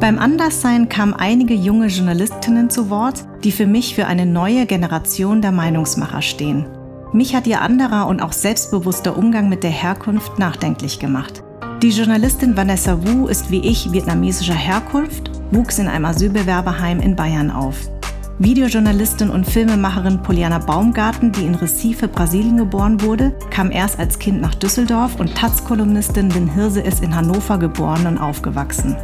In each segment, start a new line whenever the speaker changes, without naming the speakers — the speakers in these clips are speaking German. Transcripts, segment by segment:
Beim Anderssein kamen einige junge Journalistinnen zu Wort, die für mich für eine neue Generation der Meinungsmacher stehen. Mich hat ihr anderer und auch selbstbewusster Umgang mit der Herkunft nachdenklich gemacht. Die Journalistin Vanessa Wu ist wie ich vietnamesischer Herkunft, wuchs in einem Asylbewerberheim in Bayern auf. Videojournalistin und Filmemacherin Poliana Baumgarten, die in Recife, Brasilien geboren wurde, kam erst als Kind nach Düsseldorf und Taz-Kolumnistin Lynn Hirse ist in Hannover geboren und aufgewachsen.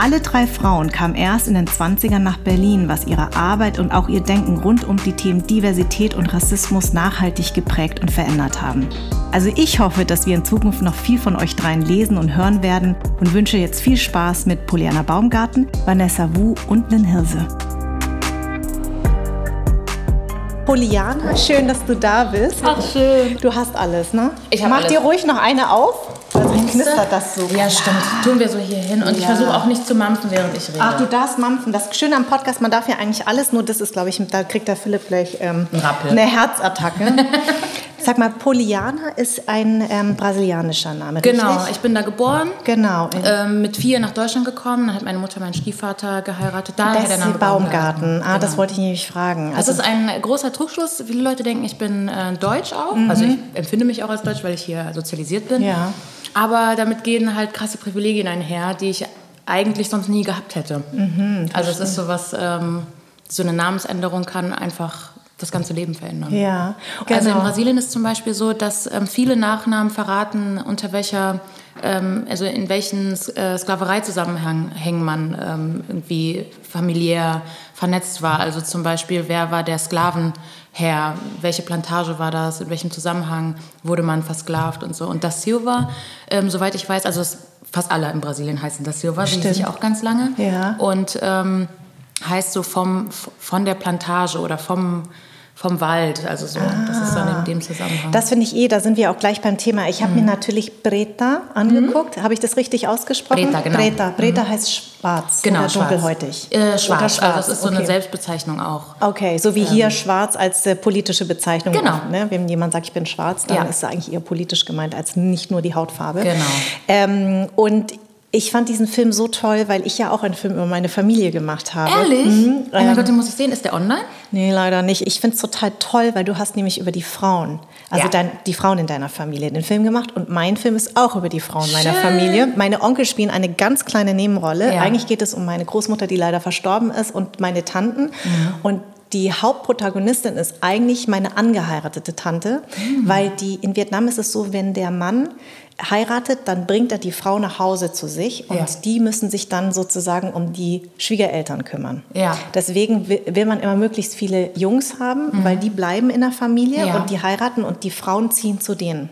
Alle drei Frauen kamen erst in den 20ern nach Berlin, was ihre Arbeit und auch ihr Denken rund um die Themen Diversität und Rassismus nachhaltig geprägt und verändert haben. Also ich hoffe, dass wir in Zukunft noch viel von euch dreien lesen und hören werden und wünsche jetzt viel Spaß mit Poliana Baumgarten, Vanessa Wu und Lynn Hirse. Poliana, schön, dass du da bist.
Ach, schön.
Du hast alles, ne?
Ich
Mach
alles.
dir ruhig noch eine auf. Also knistert das so.
Ja, stimmt. Tun wir so hier hin. Und ich
Ja.
versuche auch nicht zu mampfen, während ich rede.
Ach, du darfst mampfen. Das Schöne am Podcast, man darf ja eigentlich alles, nur das ist, glaube ich, da kriegt der Philipp gleich ähm,
Ein
eine Herzattacke. Sag mal, Poliana ist ein ähm, brasilianischer Name,
genau,
richtig?
ich bin da geboren.
Genau.
Ähm, mit vier nach Deutschland gekommen, dann hat meine Mutter meinen Stiefvater geheiratet. Daher der
Bessie
Name
Baumgarten. Ah, das
Genau.
wollte ich nämlich fragen.
Das
Also,
ist ein großer Trugschluss. Viele Leute denken, ich bin äh, deutsch auch.
Mhm.
Also ich empfinde mich auch als deutsch, weil ich hier sozialisiert bin.
Ja.
Aber damit gehen halt krasse Privilegien einher, die ich eigentlich sonst nie gehabt hätte.
Mhm,
also es ist so was, ähm, so eine Namensänderung kann einfach das ganze Leben verändern.
ja,
Also in
genau.
Brasilien ist zum Beispiel so, dass ähm, viele Nachnamen verraten, unter welcher, ähm, also in welchen äh, Sklavereizusammenhängen man ähm, irgendwie familiär vernetzt war. Also zum Beispiel, wer war der Sklavenherr, welche Plantage war das, in welchem Zusammenhang wurde man versklavt und so. Und das Silva, ähm, soweit ich weiß, also fast alle in Brasilien heißen das Silva, die sich auch ganz lange.
Ja.
Und ähm, heißt so vom, von der Plantage oder vom, vom Wald, also so. Das ist dann in dem Zusammenhang.
Das finde ich eh, da sind wir auch gleich beim Thema. Ich habe mir natürlich Breta angeguckt. Habe ich das richtig ausgesprochen?
Mhm. Breta, genau.
Breta, Breta heißt schwarz
genau,
oder
schwarz.
dunkelhäutig.
Äh,
Oder
schwarz. Also das ist so eine
okay.
Selbstbezeichnung auch.
Okay, so wie hier schwarz als äh, politische Bezeichnung.
Genau.
auch, ne? Wenn jemand sagt, ich bin schwarz, dann
Ja.
ist es eigentlich eher politisch gemeint als nicht nur die Hautfarbe.
Genau.
Ähm, und ich fand diesen Film so toll, weil ich ja auch einen Film über meine Familie gemacht habe.
Ehrlich?
Mhm.
Oh mein Gott, den muss ich sehen. Ist der online?
Nee, leider nicht. Ich finde es total toll, weil du hast nämlich über die Frauen, also
Ja.
dein, die Frauen in deiner Familie den Film gemacht und mein Film ist auch über die Frauen meiner
Schön.
Familie. Meine Onkel spielen eine ganz kleine Nebenrolle.
Ja.
Eigentlich geht es um meine Großmutter, die leider verstorben ist und meine Tanten.
Mhm.
Und die Hauptprotagonistin ist eigentlich meine angeheiratete Tante,
Mhm.
weil die in Vietnam ist es so, wenn der Mann heiratet, dann bringt er die Frau nach Hause zu sich und
Ja.
die müssen sich dann sozusagen um die Schwiegereltern kümmern.
Ja.
Deswegen will man immer möglichst viele Jungs haben, weil die bleiben in der Familie
Mhm. Ja.
und die heiraten und die Frauen ziehen zu denen.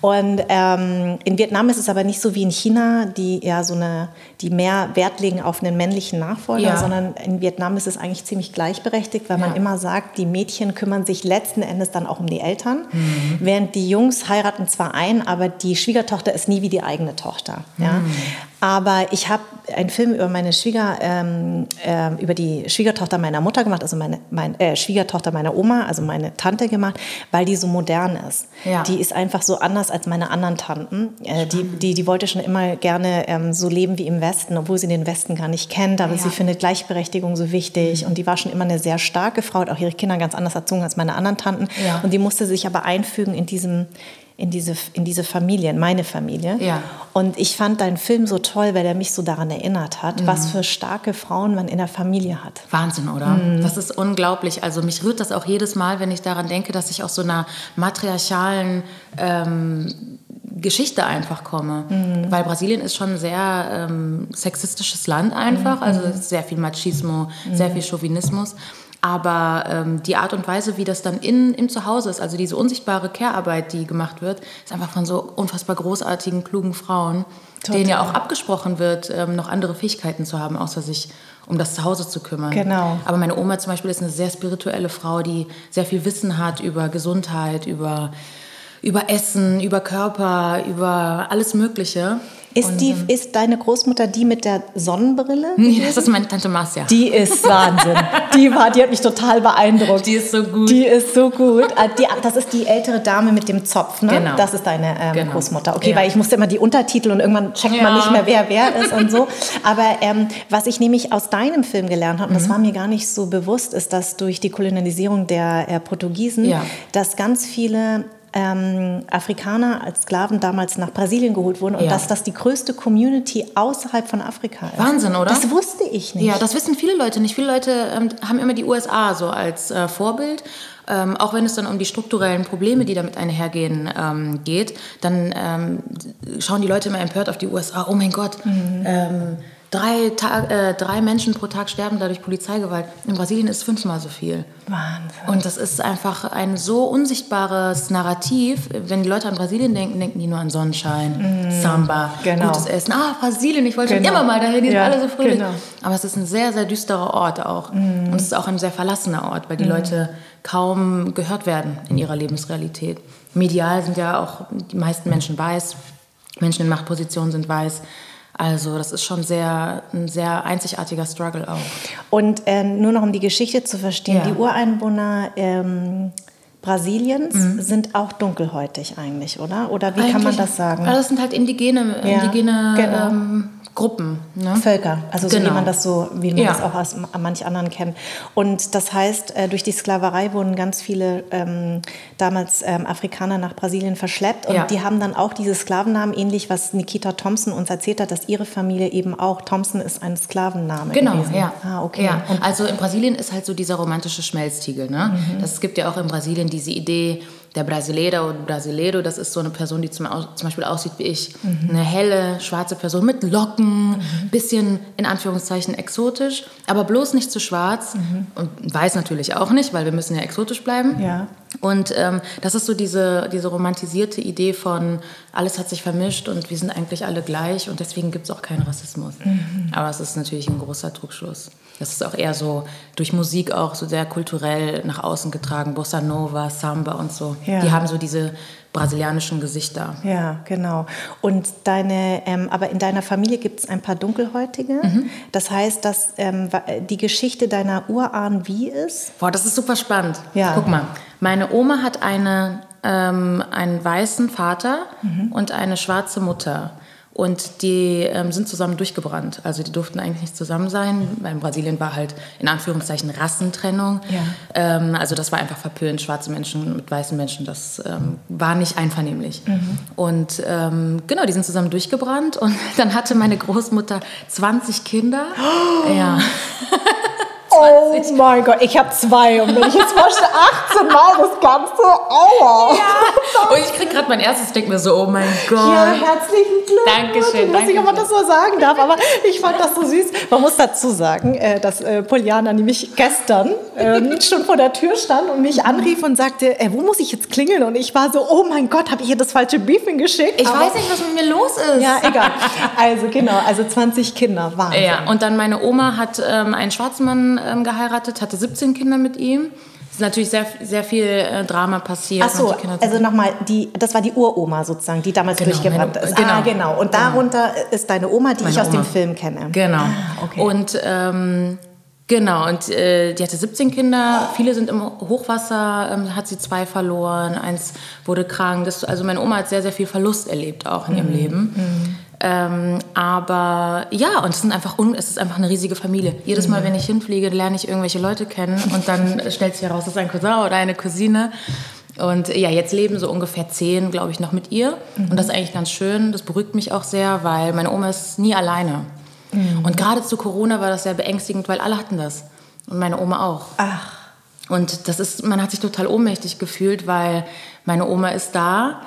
Und ähm, in Vietnam ist es aber nicht so wie in China, die ja so eine, die mehr Wert legen auf einen männlichen Nachfolger,
Ja.
sondern in Vietnam ist es eigentlich ziemlich gleichberechtigt, weil man
Ja.
immer sagt, die Mädchen kümmern sich letzten Endes dann auch um die Eltern,
Mhm.
während die Jungs heiraten zwar ein, aber die Schwiegertochter ist nie wie die eigene Tochter. Ja?
Mhm.
Aber ich habe einen Film über meine Schwieger, ähm, ähm, über die Schwiegertochter meiner Mutter gemacht, also meine mein, äh, Schwiegertochter meiner Oma, also meine Tante gemacht, weil die so modern ist.
Ja.
Die ist einfach so anders als meine anderen Tanten. Äh, die, die, die wollte schon immer gerne ähm, so leben wie im Westen, obwohl sie den Westen gar nicht kennt. Aber
Ja.
sie findet Gleichberechtigung so wichtig. Und die war schon immer eine sehr starke Frau, hat auch ihre Kinder ganz anders erzogen als meine anderen Tanten.
Ja.
Und die musste sich aber einfügen in diesem in diese, in diese Familie, in meine Familie.
Ja.
Und ich fand deinen Film so toll, weil er mich so daran erinnert hat, was
Mhm.
für starke Frauen man in der Familie hat.
Wahnsinn, oder?
Mhm.
Das ist unglaublich. Also mich rührt das auch jedes Mal, wenn ich daran denke, dass ich aus so einer matriarchalen ähm, Geschichte einfach komme.
Mhm.
Weil Brasilien ist schon ein sehr ähm, sexistisches Land einfach.
Mhm.
Also sehr viel Machismo, sehr viel Chauvinismus. Aber ähm, die Art und Weise, wie das dann in, im Zuhause ist, also diese unsichtbare Care-Arbeit, die gemacht wird, ist einfach von so unfassbar großartigen, klugen Frauen, denen ja auch abgesprochen wird, ähm, noch andere Fähigkeiten zu haben, außer sich um das Zuhause zu kümmern.
Genau.
Aber meine Oma zum Beispiel ist eine sehr spirituelle Frau, die sehr viel Wissen hat über Gesundheit, über, über Essen, über Körper, über alles Mögliche.
Ist, die, ist deine Großmutter die mit der Sonnenbrille?
Nee, das ist meine Tante Marcia.
Die ist Wahnsinn. Die, war, die hat mich total beeindruckt.
Die ist so gut.
Die ist so gut. Ah, die, das ist die ältere Dame mit dem Zopf, ne?
Genau.
Das ist deine ähm,
Genau.
Großmutter. Okay,
Ja.
weil ich musste immer die Untertitel und irgendwann checkt man
Ja.
nicht mehr, wer wer ist und so. Aber ähm, was ich nämlich aus deinem Film gelernt habe, und
Mhm.
das war mir gar nicht so bewusst, ist, dass durch die Kolonialisierung der äh, Portugiesen,
Ja.
dass ganz viele ähm, Afrikaner als Sklaven damals nach Brasilien geholt wurden und
Ja.
dass das die größte Community außerhalb von Afrika ist.
Wahnsinn, oder?
Das wusste ich nicht.
Ja, das wissen viele Leute nicht. Viele Leute ähm, haben immer die USA so als äh, Vorbild. Ähm, auch wenn es dann um die strukturellen Probleme, die damit einhergehen, ähm, geht, dann ähm, schauen die Leute immer empört auf die USA. Oh mein Gott, ähm, drei, Tag, äh, drei Menschen pro Tag sterben dadurch Polizeigewalt. In Brasilien ist es fünfmal so viel.
Wahnsinn.
Und das ist einfach ein so unsichtbares Narrativ. Wenn die Leute an Brasilien denken, denken die nur an Sonnenschein, Samba,
genau.
gutes Essen. Ah, Brasilien, ich wollte
Genau.
schon immer mal dahin, die
Ja,
sind alle so fröhlich.
genau.
Aber es ist ein sehr, sehr düsterer Ort auch. Und es ist auch ein sehr verlassener Ort, weil die Leute kaum gehört werden in ihrer Lebensrealität. Medial sind ja auch die meisten Menschen weiß, Menschen in Machtpositionen sind weiß. Also das ist schon sehr, ein sehr einzigartiger Struggle auch.
Und äh, nur noch um die Geschichte zu verstehen,
Ja.
die Ureinwohner ähm, Brasiliens sind auch dunkelhäutig eigentlich, oder? Oder wie kann man
Mhm. Eigentlich-
das sagen?
Ja, das sind halt indigene,
Ja,
indigene
genau.
ähm, Gruppen. Ne?
Völker, also so wie
Genau.
man das so, wie man
Ja.
das auch aus manch anderen kennt. Und das heißt, äh, durch die Sklaverei wurden ganz viele ähm, damals ähm, Afrikaner nach Brasilien verschleppt und
Ja.
die haben dann auch diese Sklavennamen, ähnlich was Nikita Thompson uns erzählt hat, dass ihre Familie eben auch, Thompson ist ein Sklavenname
Genau,
gewesen.
ja.
Ah, okay.
Ja. Also in Brasilien ist halt so dieser romantische Schmelztiegel. Ne?
Mhm.
Das, gibt ja auch in Brasilien diese Idee, der Brasileira oder Brasileiro, das ist so eine Person, die zum, zum Beispiel aussieht wie ich.
Mhm.
Eine helle, schwarze Person mit Locken, bisschen in Anführungszeichen exotisch, aber bloß nicht zu schwarz und weiß natürlich auch nicht, weil wir müssen ja exotisch bleiben.
Mhm. Ja.
Und ähm, das ist so diese, diese romantisierte Idee von, alles hat sich vermischt und wir sind eigentlich alle gleich und deswegen gibt es auch keinen Rassismus.
Mhm.
Aber es ist natürlich ein großer Trugschluss. Das ist auch eher so durch Musik auch so sehr kulturell nach außen getragen. Bossa Nova, Samba und so.
Ja.
Die haben so diese brasilianischen Gesichter.
Ja, genau. Und deine, ähm, aber in deiner Familie gibt es ein paar Dunkelhäutige.
Mhm.
Das heißt, dass ähm, die Geschichte deiner Urahn wie ist?
Boah, das ist super spannend.
Ja.
Guck mal, meine Oma hat eine, ähm, einen weißen Vater
Mhm.
und eine schwarze Mutter. Und die ähm, sind zusammen durchgebrannt. Also die durften eigentlich nicht zusammen sein, weil in Brasilien war halt in Anführungszeichen Rassentrennung.
Ja.
Ähm, also das war einfach verpönt, schwarze Menschen mit weißen Menschen. Das ähm, war nicht einvernehmlich.
Mhm.
Und ähm, genau, die sind zusammen durchgebrannt. Und dann hatte meine Großmutter 20 Kinder. Ja.
Oh mein Gott, ich habe zwei. Und wenn ich jetzt vorstelle, 18 Mal das Ganze, aua.
Und ich krieg gerade mein erstes, denk mir so, oh mein Gott.
Ja, herzlichen Glückwunsch.
Dankeschön,
Ich weiß nicht, ob man
Dankeschön.
das so sagen darf, aber ich fand das so süß. Man muss dazu sagen, äh, dass äh, Poliana nämlich gestern ähm, schon vor der Tür stand und mich anrief und sagte, äh, wo muss ich jetzt klingeln? Und ich war so, oh mein Gott, habe ich ihr das falsche Briefing geschickt?
Ich
Aber-
weiß nicht, was mit mir los ist.
Ja, egal. Also genau, also 20 Kinder, Wahnsinn.
Ja, und dann meine Oma hat ähm, einen schwarzen Mann ähm, geheiratet, hatte 17 Kinder mit ihm. Es ist natürlich sehr, sehr viel äh, Drama passiert.
Ach so, also nochmal, die, das war die Uroma sozusagen, die damals
Genau,
durchgebrannt
meine-
ist.
genau.
Ah, genau. Und darunter ist deine Oma, die
Meine
ich aus dem
Oma.
Film kenne.
Genau.
Ah, okay.
Und ähm, genau, und äh, die hatte 17 Kinder. Viele sind im Hochwasser, ähm, hat sie zwei verloren, eins wurde krank. Das, also meine Oma hat sehr, sehr viel Verlust erlebt auch in
Mhm.
ihrem Leben. Ähm, aber ja, und es, sind einfach un es ist einfach eine riesige Familie. Jedes
Mhm.
Mal, wenn ich hinfliege, lerne ich irgendwelche Leute kennen und dann stellt sich heraus, das ist ein Cousin oder eine Cousine. Und ja, jetzt leben so ungefähr zehn, glaube ich, noch mit ihr. Und das ist eigentlich ganz schön. Das beruhigt mich auch sehr, weil meine Oma ist nie alleine. Und gerade zu Corona war das sehr beängstigend, weil alle hatten das. Und meine Oma auch.
Ach,
Und das ist, man hat sich total ohnmächtig gefühlt, weil meine Oma ist da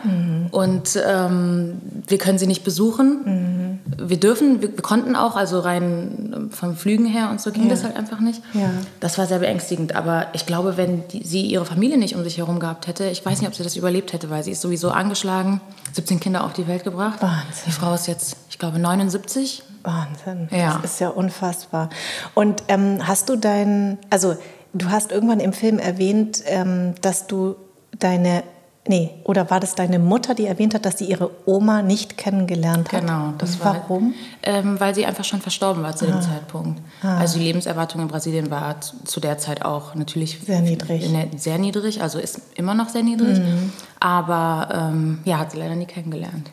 und ähm, wir können sie nicht besuchen. Wir dürfen, wir, wir konnten auch, also rein ähm, vom Flügen her und so ging
Ja.
das halt einfach nicht.
Ja.
Das war sehr beängstigend. Aber ich glaube, wenn die, sie ihre Familie nicht um sich herum gehabt hätte, ich weiß nicht, ob sie das überlebt hätte, weil sie ist sowieso angeschlagen, 17 Kinder auf die Welt gebracht.
Wahnsinn.
Die Frau ist jetzt, ich glaube, 79.
Wahnsinn.
Ja.
Das ist ja unfassbar. Und ähm, hast du dein, also du hast irgendwann im Film erwähnt, ähm, dass du deine Nee, oder war das deine Mutter, die erwähnt hat, dass sie ihre Oma nicht kennengelernt hat?
Genau,
das Und war. Warum?
Ähm, weil sie einfach schon verstorben war zu ah. dem Zeitpunkt. Ah. Also die Lebenserwartung in Brasilien war zu der Zeit auch natürlich
sehr niedrig.
Sehr niedrig, also ist immer noch sehr niedrig. Mhm. Aber ähm, ja, hat sie leider nie kennengelernt.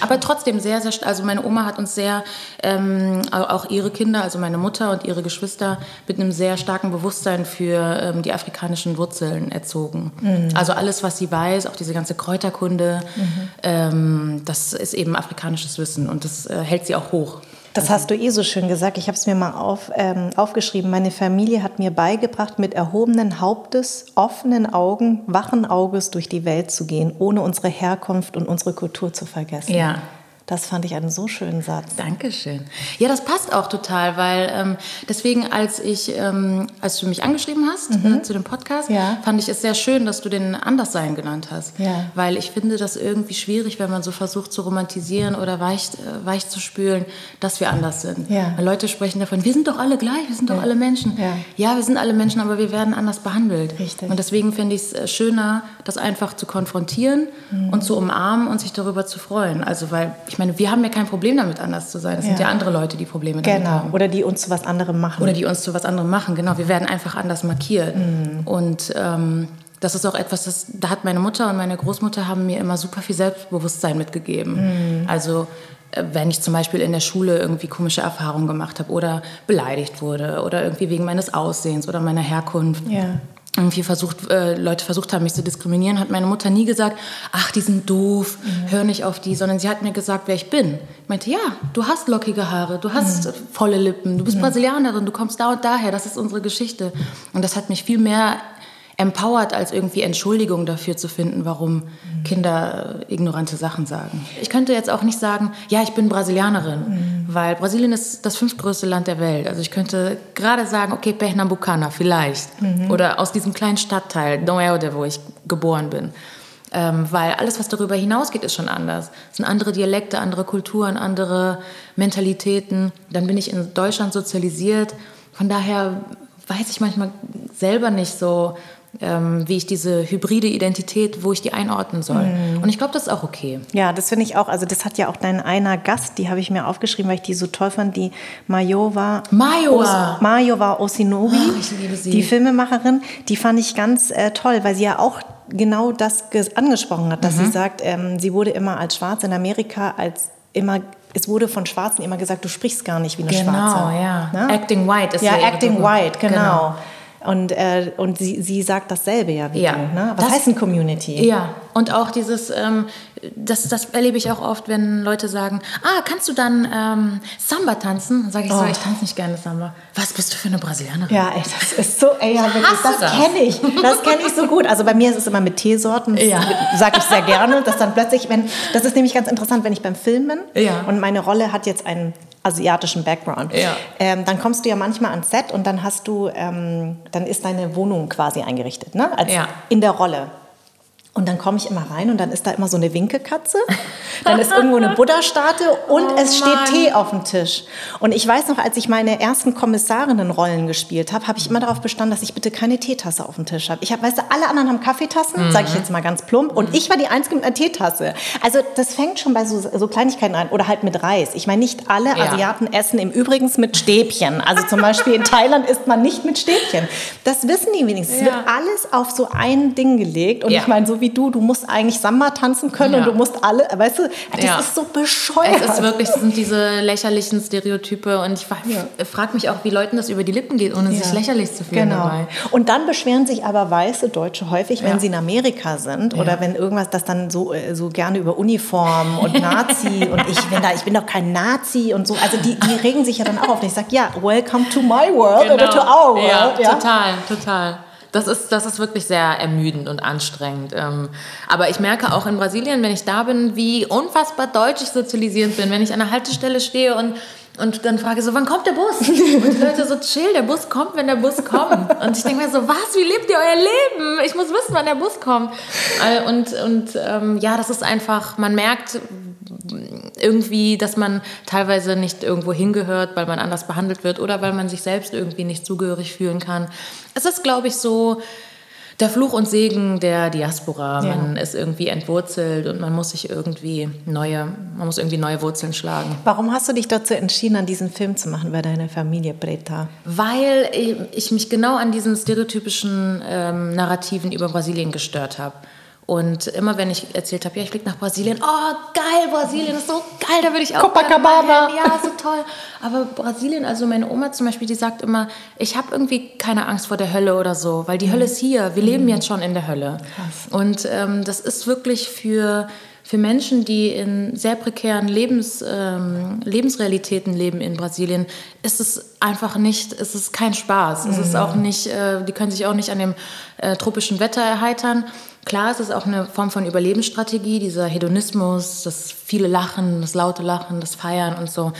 Aber trotzdem sehr, sehr, also meine Oma hat uns sehr, ähm, auch ihre Kinder, also meine Mutter und ihre Geschwister, mit einem sehr starken Bewusstsein für ähm, die afrikanischen Wurzeln erzogen. Mhm. Also alles, was sie weiß, auch diese ganze Kräuterkunde, mhm. ähm, das ist eben afrikanisches Wissen und das äh, hält sie auch hoch.
Das hast du eh so schön gesagt. Ich habe es mir mal auf, ähm, aufgeschrieben. Meine Familie hat mir beigebracht, mit erhobenen Hauptes, offenen Augen, wachen Auges durch die Welt zu gehen, ohne unsere Herkunft und unsere Kultur zu vergessen.
Ja.
Das fand ich einen so schönen Satz.
Dankeschön. Ja, das passt auch total, weil ähm, deswegen, als ich, ähm, als du mich angeschrieben hast mhm. äh, zu dem Podcast, ja. fand ich es sehr schön, dass du den Anderssein genannt hast. Ja. Weil ich finde das irgendwie schwierig, wenn man so versucht zu romantisieren oder weich, äh, weich zu spülen, dass wir anders sind. Ja. Weil Leute sprechen davon, wir sind doch alle gleich, wir sind doch alle Menschen. Ja. wir sind alle Menschen, aber wir werden anders behandelt. Richtig. Und deswegen finde ich es äh, schöner, das einfach zu konfrontieren mhm. und zu umarmen und sich darüber zu freuen. Also weil ich ich meine, wir haben ja kein Problem damit, anders zu sein. Es ja. sind ja andere Leute, die Probleme
damit
genau. haben.
Oder die uns zu was anderem machen.
Oder die uns zu was anderem machen, genau. Wir werden einfach anders markiert. Mhm. Und ähm, das ist auch etwas, das, da hat meine Mutter und meine Großmutter haben mir immer super viel Selbstbewusstsein mitgegeben. Mhm. Also äh, wenn ich zum Beispiel in der Schule irgendwie komische Erfahrungen gemacht habe oder beleidigt wurde oder irgendwie wegen meines Aussehens oder meiner Herkunft. Ja irgendwie versucht, äh, Leute versucht haben, mich zu diskriminieren, hat meine Mutter nie gesagt, ach, die sind doof, mhm. hör nicht auf die, sondern sie hat mir gesagt, wer ich bin. Ich meinte, ja, du hast lockige Haare, du hast mhm. volle Lippen, du bist mhm. Brasilianerin, du kommst da und daher, das ist unsere Geschichte. Und das hat mich viel mehr empowert, als irgendwie Entschuldigung dafür zu finden, warum mhm. Kinder ignorante Sachen sagen. Ich könnte jetzt auch nicht sagen, ja, ich bin Brasilianerin, mhm. weil Brasilien ist das fünftgrößte Land der Welt. Also ich könnte gerade sagen, okay, Pernambucana vielleicht. Mhm. Oder aus diesem kleinen Stadtteil, Noelde, wo ich geboren bin. Ähm, weil alles, was darüber hinausgeht, ist schon anders. Es sind andere Dialekte, andere Kulturen, andere Mentalitäten. Dann bin ich in Deutschland sozialisiert. Von daher weiß ich manchmal selber nicht so, ähm, wie ich diese hybride Identität, wo ich die einordnen soll. Mhm. Und ich glaube, das ist auch okay.
Ja, das finde ich auch. Also das hat ja auch dein einer Gast, die habe ich mir aufgeschrieben, weil ich die so toll fand, die Mayowa.
Mayowa.
Mayowa Osinobi.
Oh, ich liebe sie.
Die Filmemacherin, die fand ich ganz äh, toll, weil sie ja auch genau das angesprochen hat, dass mhm. sie sagt, ähm, sie wurde immer als Schwarz in Amerika als immer es wurde von Schwarzen immer gesagt, du sprichst gar nicht wie eine
genau,
Schwarze.
Genau, ja. Ne? Acting white ist
ja. Ja, acting white, genau. genau. Und, äh, und sie, sie sagt dasselbe ja wie
ja.
Ne? Was das, heißt ein Community?
Ja, und auch dieses, ähm, das, das erlebe ich auch oft, wenn Leute sagen, ah, kannst du dann ähm, Samba tanzen? Dann sage ich oh. so, ich tanze nicht gerne Samba. Was bist du für eine Brasilianerin?
Ja, ey, das ist so, ey, ja, wirklich, das, das. kenne ich. Das kenne ich so gut. Also bei mir ist es immer mit Teesorten, ja. sage ich sehr gerne, dass dann plötzlich, wenn, das ist nämlich ganz interessant, wenn ich beim Filmen ja. und meine Rolle hat jetzt einen asiatischen Background. Ja. Ähm, dann kommst du ja manchmal ans Set und dann hast du, ähm, dann ist deine Wohnung quasi eingerichtet, ne? Als ja. in der Rolle. Und dann komme ich immer rein und dann ist da immer so eine Winkekatze. Dann ist irgendwo eine Buddha-Statue und oh es steht Mann. Tee auf dem Tisch. Und ich weiß noch, als ich meine ersten Kommissarinnenrollen gespielt habe, habe ich immer darauf bestanden, dass ich bitte keine Teetasse auf dem Tisch habe. Ich habe, weißt du, alle anderen haben Kaffeetassen, mhm. sage ich jetzt mal ganz plump, und mhm. ich war die Einzige mit einer Teetasse. Also das fängt schon bei so, so Kleinigkeiten an oder halt mit Reis. Ich meine, nicht alle ja. Asiaten essen im Übrigen mit Stäbchen. Also zum Beispiel in Thailand isst man nicht mit Stäbchen. Das wissen die wenigstens. Ja. Es wird alles auf so ein Ding gelegt. Und ja. ich meine, so wie wie du, du musst eigentlich Samba tanzen können ja. und du musst alle, weißt du, das ja. ist so bescheuert.
Es ist wirklich, es sind diese lächerlichen Stereotype und ich ja. frage mich auch, wie Leuten das über die Lippen geht, ohne sich lächerlich zu fühlen genau. dabei.
Und dann beschweren sich aber weiße Deutsche häufig, wenn sie in Amerika sind oder wenn irgendwas, das dann so, äh, so gerne über Uniform und Nazi und ich bin da, ich bin doch kein Nazi und so, also die, die regen sich ja dann auch auf. Und ich sage, ja, welcome to my world genau. oder to our world.
Ja, total, total. Das ist, das ist wirklich sehr ermüdend und anstrengend. Ähm, aber ich merke auch in Brasilien, wenn ich da bin, wie unfassbar deutsch ich sozialisiert bin. Wenn ich an der Haltestelle stehe und, und dann frage so, wann kommt der Bus? Und die Leute so, chill, der Bus kommt, wenn der Bus kommt. Und ich denke mir so, was, wie lebt ihr euer Leben? Ich muss wissen, wann der Bus kommt. Und, und ähm, ja, das ist einfach, man merkt, irgendwie, dass man teilweise nicht irgendwo hingehört, weil man anders behandelt wird oder weil man sich selbst irgendwie nicht zugehörig fühlen kann. Es ist, glaube ich, so, der Fluch und Segen der Diaspora. Ja. Man ist irgendwie entwurzelt und man muss sich irgendwie neue, man muss irgendwie neue Wurzeln schlagen.
Warum hast du dich dazu entschieden, an diesen Film zu machen bei deiner Familie Breta?
Weil ich mich genau an diesen stereotypischen ähm, Narrativen über Brasilien gestört habe. Und immer wenn ich erzählt habe, ja, ich fliege nach Brasilien, oh geil, Brasilien ist so geil, da würde ich auch
Copacabana.
Ja, so toll. Aber Brasilien, also meine Oma zum Beispiel, die sagt immer, ich habe irgendwie keine Angst vor der Hölle oder so, weil die mhm. Hölle ist hier. Wir mhm. leben jetzt schon in der Hölle. Krass. Und ähm, das ist wirklich für für Menschen, die in sehr prekären Lebens, ähm, Lebensrealitäten leben in Brasilien, ist es einfach nicht, ist es kein Spaß. Mhm. Es ist mhm. auch nicht, äh, die können sich auch nicht an dem äh, tropischen Wetter erheitern. Klar, es ist auch eine Form von Überlebensstrategie, dieser Hedonismus, das viele Lachen, das laute Lachen, das Feiern und so.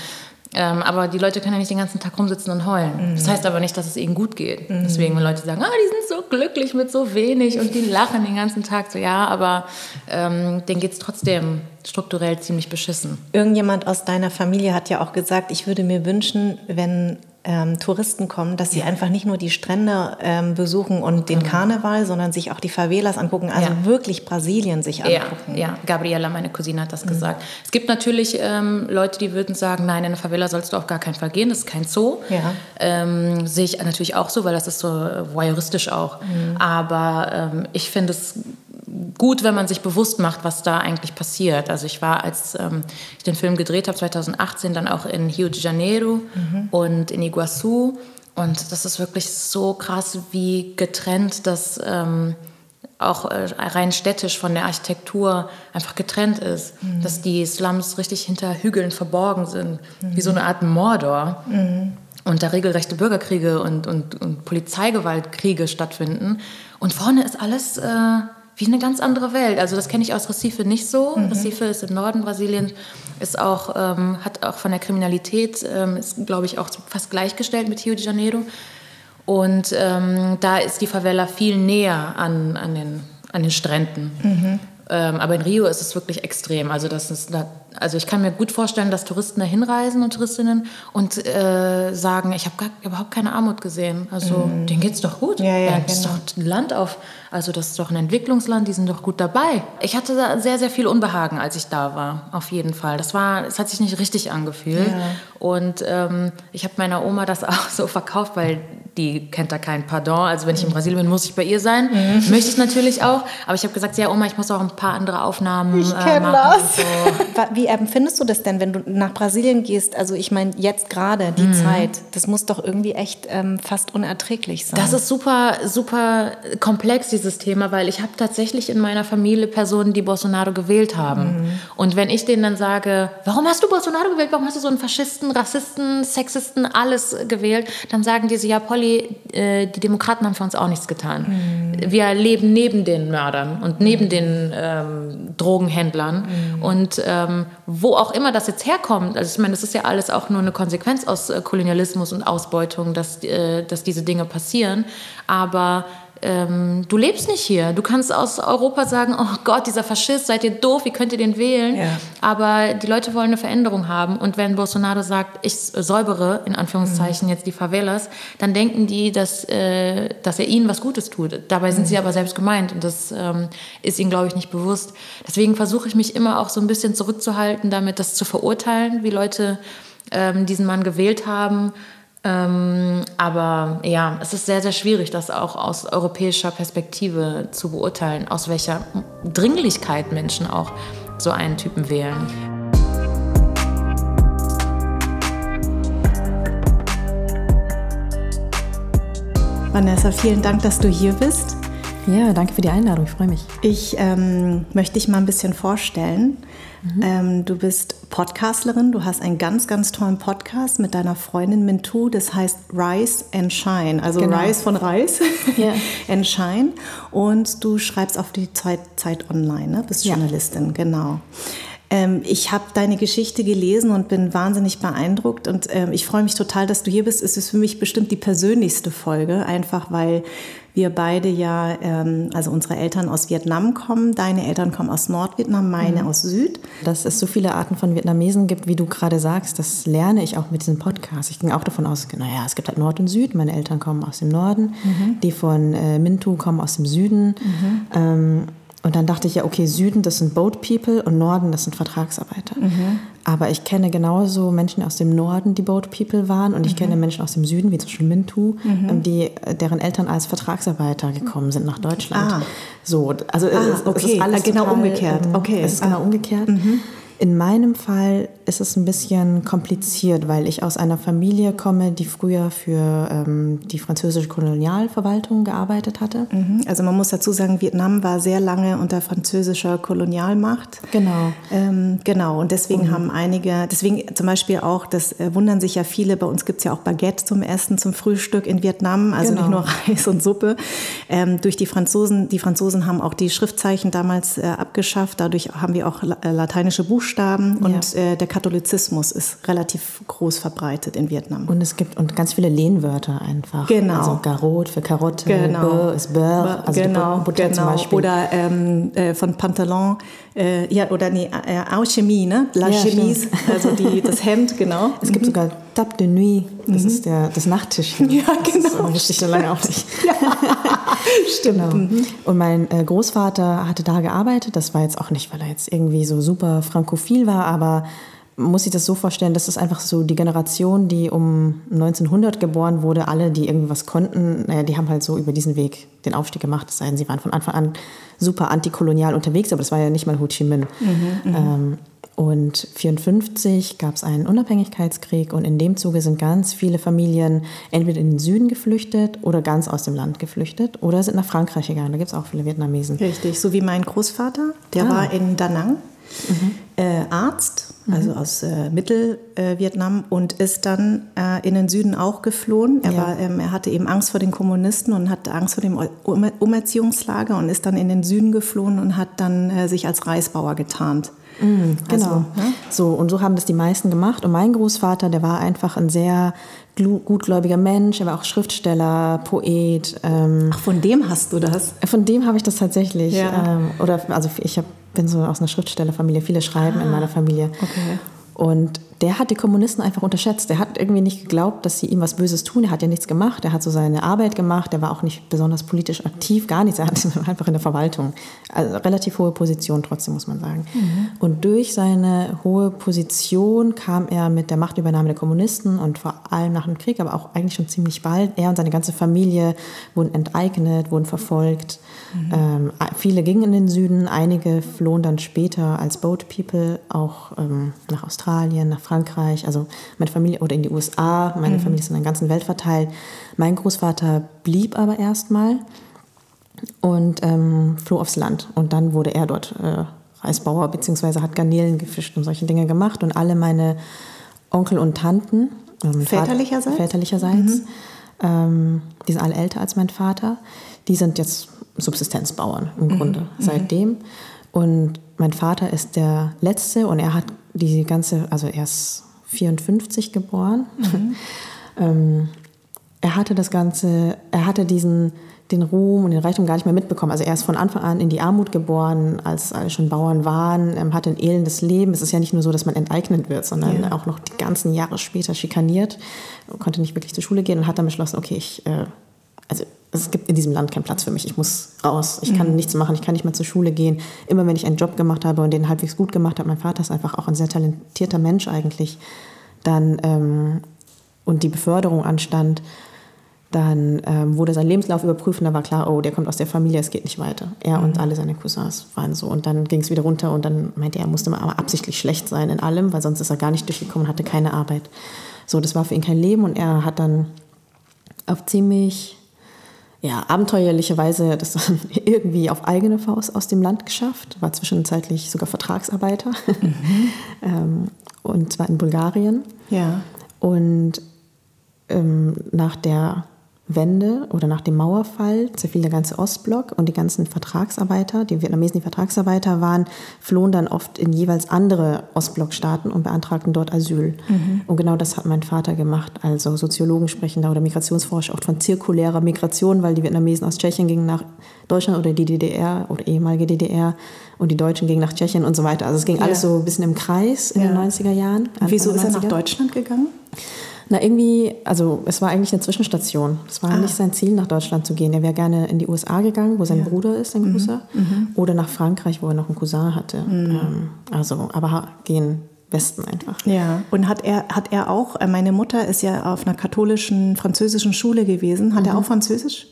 Ähm, aber die Leute können ja nicht den ganzen Tag rumsitzen und heulen. Mhm. Das heißt aber nicht, dass es ihnen gut geht. Mhm. Deswegen, wenn Leute sagen, ah, die sind so glücklich mit so wenig und die lachen den ganzen Tag, so ja, aber ähm, denen geht es trotzdem strukturell ziemlich beschissen.
Irgendjemand aus deiner Familie hat ja auch gesagt, ich würde mir wünschen, wenn ähm, Touristen kommen, dass sie ja. einfach nicht nur die Strände ähm, besuchen und den mhm. Karneval, sondern sich auch die Favelas angucken, also ja. wirklich Brasilien sich angucken.
Ja, ja, Gabriela, meine Cousine, hat das mhm. gesagt. Es gibt natürlich ähm, Leute, die würden sagen, nein, in eine Favela sollst du auf gar keinen Fall gehen, das ist kein Zoo. Ähm, sehe ich natürlich auch so, weil das ist so voyeuristisch auch. Mhm. Aber ähm, ich finde es gut, wenn man sich bewusst macht, was da eigentlich passiert. Also ich war, als ähm, ich den Film gedreht habe, 2018, dann auch in Rio de Janeiro mhm. und in Iguazu. Und das ist wirklich so krass, wie getrennt das ähm, auch äh, rein städtisch von der Architektur einfach getrennt ist. Mhm. Dass die Slums richtig hinter Hügeln verborgen sind, mhm. wie so eine Art Mordor. Mhm. Und da regelrechte Bürgerkriege und, und, und Polizeigewaltkriege stattfinden. Und vorne ist alles... Äh, wie eine ganz andere Welt. Also das kenne ich aus Recife nicht so. Mhm. Recife ist im Norden Brasiliens, ist auch, ähm, hat auch von der Kriminalität, ähm, ist glaube ich auch fast gleichgestellt mit Rio de Janeiro. Und ähm, da ist die Favela viel näher an, an, den, an den Stränden. Mhm. Ähm, aber in Rio ist es wirklich extrem. Also, das ist, also ich kann mir gut vorstellen, dass Touristen da hinreisen und Touristinnen und äh, sagen, ich habe überhaupt keine Armut gesehen. Also mhm. denen geht es doch gut. Ja, ja, ja, das genau. ist doch ein Land auf, also das ist doch ein Entwicklungsland, die sind doch gut dabei. Ich hatte da sehr, sehr viel Unbehagen, als ich da war, auf jeden Fall. Das war, es hat sich nicht richtig angefühlt. Ja. Und ähm, ich habe meiner Oma das auch so verkauft, weil die kennt da kein Pardon. Also wenn ich in Brasilien bin, muss ich bei ihr sein. Mhm. Möchte ich natürlich auch. Aber ich habe gesagt, ja Oma, ich muss auch ein paar andere Aufnahmen
ich äh, machen. Das. So. Wie empfindest du das denn, wenn du nach Brasilien gehst? Also ich meine, jetzt gerade die mhm. Zeit, das muss doch irgendwie echt ähm, fast unerträglich sein.
Das ist super, super komplex, dieses Thema, weil ich habe tatsächlich in meiner Familie Personen, die Bolsonaro gewählt haben. Mhm. Und wenn ich denen dann sage, warum hast du Bolsonaro gewählt? Warum hast du so einen Faschisten, Rassisten, Sexisten, alles gewählt? Dann sagen die so, ja, Polly, sorry, äh, die Demokraten haben für uns auch nichts getan. Mhm. Wir leben neben den Mördern und neben mhm. den ähm, Drogenhändlern. Mhm. Und ähm, wo auch immer das jetzt herkommt, also ich meine, das ist ja alles auch nur eine Konsequenz aus äh, Kolonialismus und Ausbeutung, dass, äh, dass diese Dinge passieren. Aber ähm, du lebst nicht hier. Du kannst aus Europa sagen, oh Gott, dieser Faschist, seid ihr doof, wie könnt ihr den wählen? Ja. Aber die Leute wollen eine Veränderung haben. Und wenn Bolsonaro sagt, ich säubere, in Anführungszeichen, mhm. jetzt die Favelas, dann denken die, dass, äh, dass er ihnen was Gutes tut. Dabei sind mhm. sie aber selbst gemeint und das ähm, ist ihnen, glaube ich, nicht bewusst. Deswegen versuche ich mich immer auch so ein bisschen zurückzuhalten, damit das zu verurteilen, wie Leute ähm, diesen Mann gewählt haben ähm, aber ja, es ist sehr, sehr schwierig, das auch aus europäischer Perspektive zu beurteilen, aus welcher Dringlichkeit Menschen auch so einen Typen wählen.
Vanessa, vielen Dank, dass du hier bist.
Ja, danke für die Einladung, ich freue mich.
Ich ähm, möchte dich mal ein bisschen vorstellen. Mhm. Ähm, du bist Podcastlerin, du hast einen ganz, ganz tollen Podcast mit deiner Freundin Mintu, das heißt Rise and Shine, also genau. Rise von Rise yeah. and Shine. Und du schreibst auf die Zeit, Zeit Online, ne? bist ja. Journalistin, genau. Ähm, ich habe deine Geschichte gelesen und bin wahnsinnig beeindruckt und ähm, ich freue mich total, dass du hier bist. Es ist für mich bestimmt die persönlichste Folge, einfach weil wir beide ja, ähm, also unsere Eltern aus Vietnam kommen, deine Eltern kommen aus Nordvietnam, meine mhm. aus Süd.
Dass es so viele Arten von Vietnamesen gibt, wie du gerade sagst, das lerne ich auch mit diesem Podcast. Ich ging auch davon aus, naja, es gibt halt Nord und Süd. Meine Eltern kommen aus dem Norden, mhm. die von äh, Mintu kommen aus dem Süden. Mhm. Und dann dachte ich ja, okay, Süden, das sind Boat People und Norden, das sind Vertragsarbeiter. Mhm. Aber ich kenne genauso Menschen aus dem Norden, die Boat People waren. Und ich mhm. kenne Menschen aus dem Süden, wie zum Beispiel Mintu, mhm. Ähm, die, äh, deren Eltern als Vertragsarbeiter gekommen sind nach Deutschland. Ah. So, also
ah, es, okay. es ist alles genau total, umgekehrt.
Ähm, okay. Es ist genau ah. umgekehrt. In meinem Fall ist es ein bisschen kompliziert, weil ich aus einer Familie komme, die früher für ähm, die französische Kolonialverwaltung gearbeitet hatte.
Mhm. Also man muss dazu sagen, Vietnam war sehr lange unter französischer Kolonialmacht.
Genau.
Ähm, genau, und deswegen mhm. haben einige, deswegen zum Beispiel auch, das äh, wundern sich ja viele, bei uns gibt es ja auch Baguette zum Essen, zum Frühstück in Vietnam, also genau. nicht nur Reis und Suppe. Ähm, durch die Franzosen, die Franzosen haben auch die Schriftzeichen damals äh, abgeschafft, dadurch haben wir auch äh, lateinische Buchstaben Buchstaben und ja. äh, der Katholizismus ist relativ groß verbreitet in Vietnam.
Und es gibt und ganz viele Lehnwörter einfach.
Genau.
Also Garot für Karotte,
genau.
Beurre ist Beurre,
also genau, Butter genau. zum Beispiel. Oder ähm, äh, von Pantalon, äh, ja, oder nee, äh, Alchemie, ne? La ja, Chemise, also die, das Hemd, genau.
Es gibt mhm. sogar Table de Nuit, das mhm. ist der, das Nachttischchen.
Ja, genau.
Das wusste ich schon lange auch nicht. Ja. Stimmt. Genau. Mhm. Und mein äh, Großvater hatte da gearbeitet. Das war jetzt auch nicht, weil er jetzt irgendwie so super frankophil war, aber muss sich das so vorstellen, dass es einfach so die Generation, die um 1900 geboren wurde, alle, die irgendwie was konnten, naja, die haben halt so über diesen Weg den Aufstieg gemacht. Es sei denn, sie waren von Anfang an super antikolonial unterwegs, aber das war ja nicht mal Ho Chi Minh. Mhm, mhm. ähm, und 1954 gab es einen Unabhängigkeitskrieg und in dem Zuge sind ganz viele Familien entweder in den Süden geflüchtet oder ganz aus dem Land geflüchtet oder sind nach Frankreich gegangen. Da gibt es auch viele Vietnamesen.
Richtig, so wie mein Großvater, der ah. war in Da Nang. Mhm. Äh, Arzt, also mhm. aus äh, Mittelvietnam äh, und ist dann äh, in den Süden auch geflohen. Er, ja. war, ähm, er hatte eben Angst vor den Kommunisten und hatte Angst vor dem Umerziehungslager und ist dann in den Süden geflohen und hat dann äh, sich als Reisbauer getarnt.
Mhm, genau. Also, ne? So, und so haben das die meisten gemacht. Und mein Großvater, der war einfach ein sehr gutgläubiger Mensch. Er war auch Schriftsteller, Poet.
Ähm, Ach, von dem hast du das?
Von dem habe ich das tatsächlich. Ja. Ähm, oder also ich hab, bin so aus einer Schriftstellerfamilie. Viele schreiben ah, in meiner Familie.
Okay.
Und der hat die Kommunisten einfach unterschätzt. Der hat irgendwie nicht geglaubt, dass sie ihm was Böses tun. Er hat ja nichts gemacht. Er hat so seine Arbeit gemacht. Er war auch nicht besonders politisch aktiv, gar nichts. Er hat einfach in der Verwaltung. Also relativ hohe Position trotzdem, muss man sagen. Mhm. Und durch seine hohe Position kam er mit der Machtübernahme der Kommunisten und vor allem nach dem Krieg, aber auch eigentlich schon ziemlich bald. Er und seine ganze Familie wurden enteignet, wurden verfolgt. Mhm. Ähm, viele gingen in den Süden, einige flohen dann später als Boat People auch ähm, nach Australien, nach Frankreich, also meine Familie oder in die USA. Meine mhm. Familie ist in der ganzen Welt verteilt. Mein Großvater blieb aber erstmal und ähm, floh aufs Land. Und dann wurde er dort äh, Reisbauer beziehungsweise hat Garnelen gefischt und solche Dinge gemacht. Und alle meine Onkel und Tanten,
ähm, väterlicherseits,
väterlicherseits mhm. ähm, die sind alle älter als mein Vater, die sind jetzt Subsistenzbauern im mhm. Grunde mhm. seitdem. Und mein Vater ist der Letzte und er hat die ganze, also er ist 54 geboren. Mhm. ähm, er hatte das Ganze, er hatte diesen, den Ruhm und den Reichtum gar nicht mehr mitbekommen. Also er ist von Anfang an in die Armut geboren, als alle schon Bauern waren, ähm, hatte ein elendes Leben. Es ist ja nicht nur so, dass man enteignet wird, sondern ja. auch noch die ganzen Jahre später schikaniert, konnte nicht wirklich zur Schule gehen und hat dann beschlossen, okay, ich, äh, also es gibt in diesem Land keinen Platz für mich. Ich muss raus. Ich kann mhm. nichts machen. Ich kann nicht mehr zur Schule gehen. Immer wenn ich einen Job gemacht habe und den halbwegs gut gemacht habe, mein Vater ist einfach auch ein sehr talentierter Mensch eigentlich, dann ähm, und die Beförderung anstand, dann ähm, wurde sein Lebenslauf überprüft und da war klar, oh, der kommt aus der Familie, es geht nicht weiter. Er mhm. und alle seine Cousins waren so. Und dann ging es wieder runter und dann meinte er, er musste mal absichtlich schlecht sein in allem, weil sonst ist er gar nicht durchgekommen und hatte keine Arbeit. So, das war für ihn kein Leben und er hat dann auf ziemlich ja, abenteuerlicherweise das dann irgendwie auf eigene Faust aus dem Land geschafft, war zwischenzeitlich sogar Vertragsarbeiter mhm. ähm, und zwar in Bulgarien.
Ja.
Und ähm, nach der Wende oder nach dem Mauerfall zerfiel der ganze Ostblock und die ganzen Vertragsarbeiter, die Vietnamesen, die Vertragsarbeiter waren, flohen dann oft in jeweils andere Ostblockstaaten und beantragten dort Asyl. Mhm. Und genau das hat mein Vater gemacht. Also Soziologen sprechen da oder Migrationsforscher oft von zirkulärer Migration, weil die Vietnamesen aus Tschechien gingen nach Deutschland oder die DDR oder ehemalige DDR und die Deutschen gingen nach Tschechien und so weiter. Also es ging ja. alles so ein bisschen im Kreis in ja. den 90er Jahren.
Wieso ist er nach Deutschland gegangen?
Na, irgendwie, also es war eigentlich eine Zwischenstation. Es war ah. nicht sein Ziel, nach Deutschland zu gehen. Er wäre gerne in die USA gegangen, wo sein ja. Bruder ist, ein mhm. großer, mhm. oder nach Frankreich, wo er noch einen Cousin hatte. Mhm. Ähm, also, aber gehen Westen einfach.
Ja, und hat er, hat er auch, äh, meine Mutter ist ja auf einer katholischen französischen Schule gewesen. Hat mhm. er auch Französisch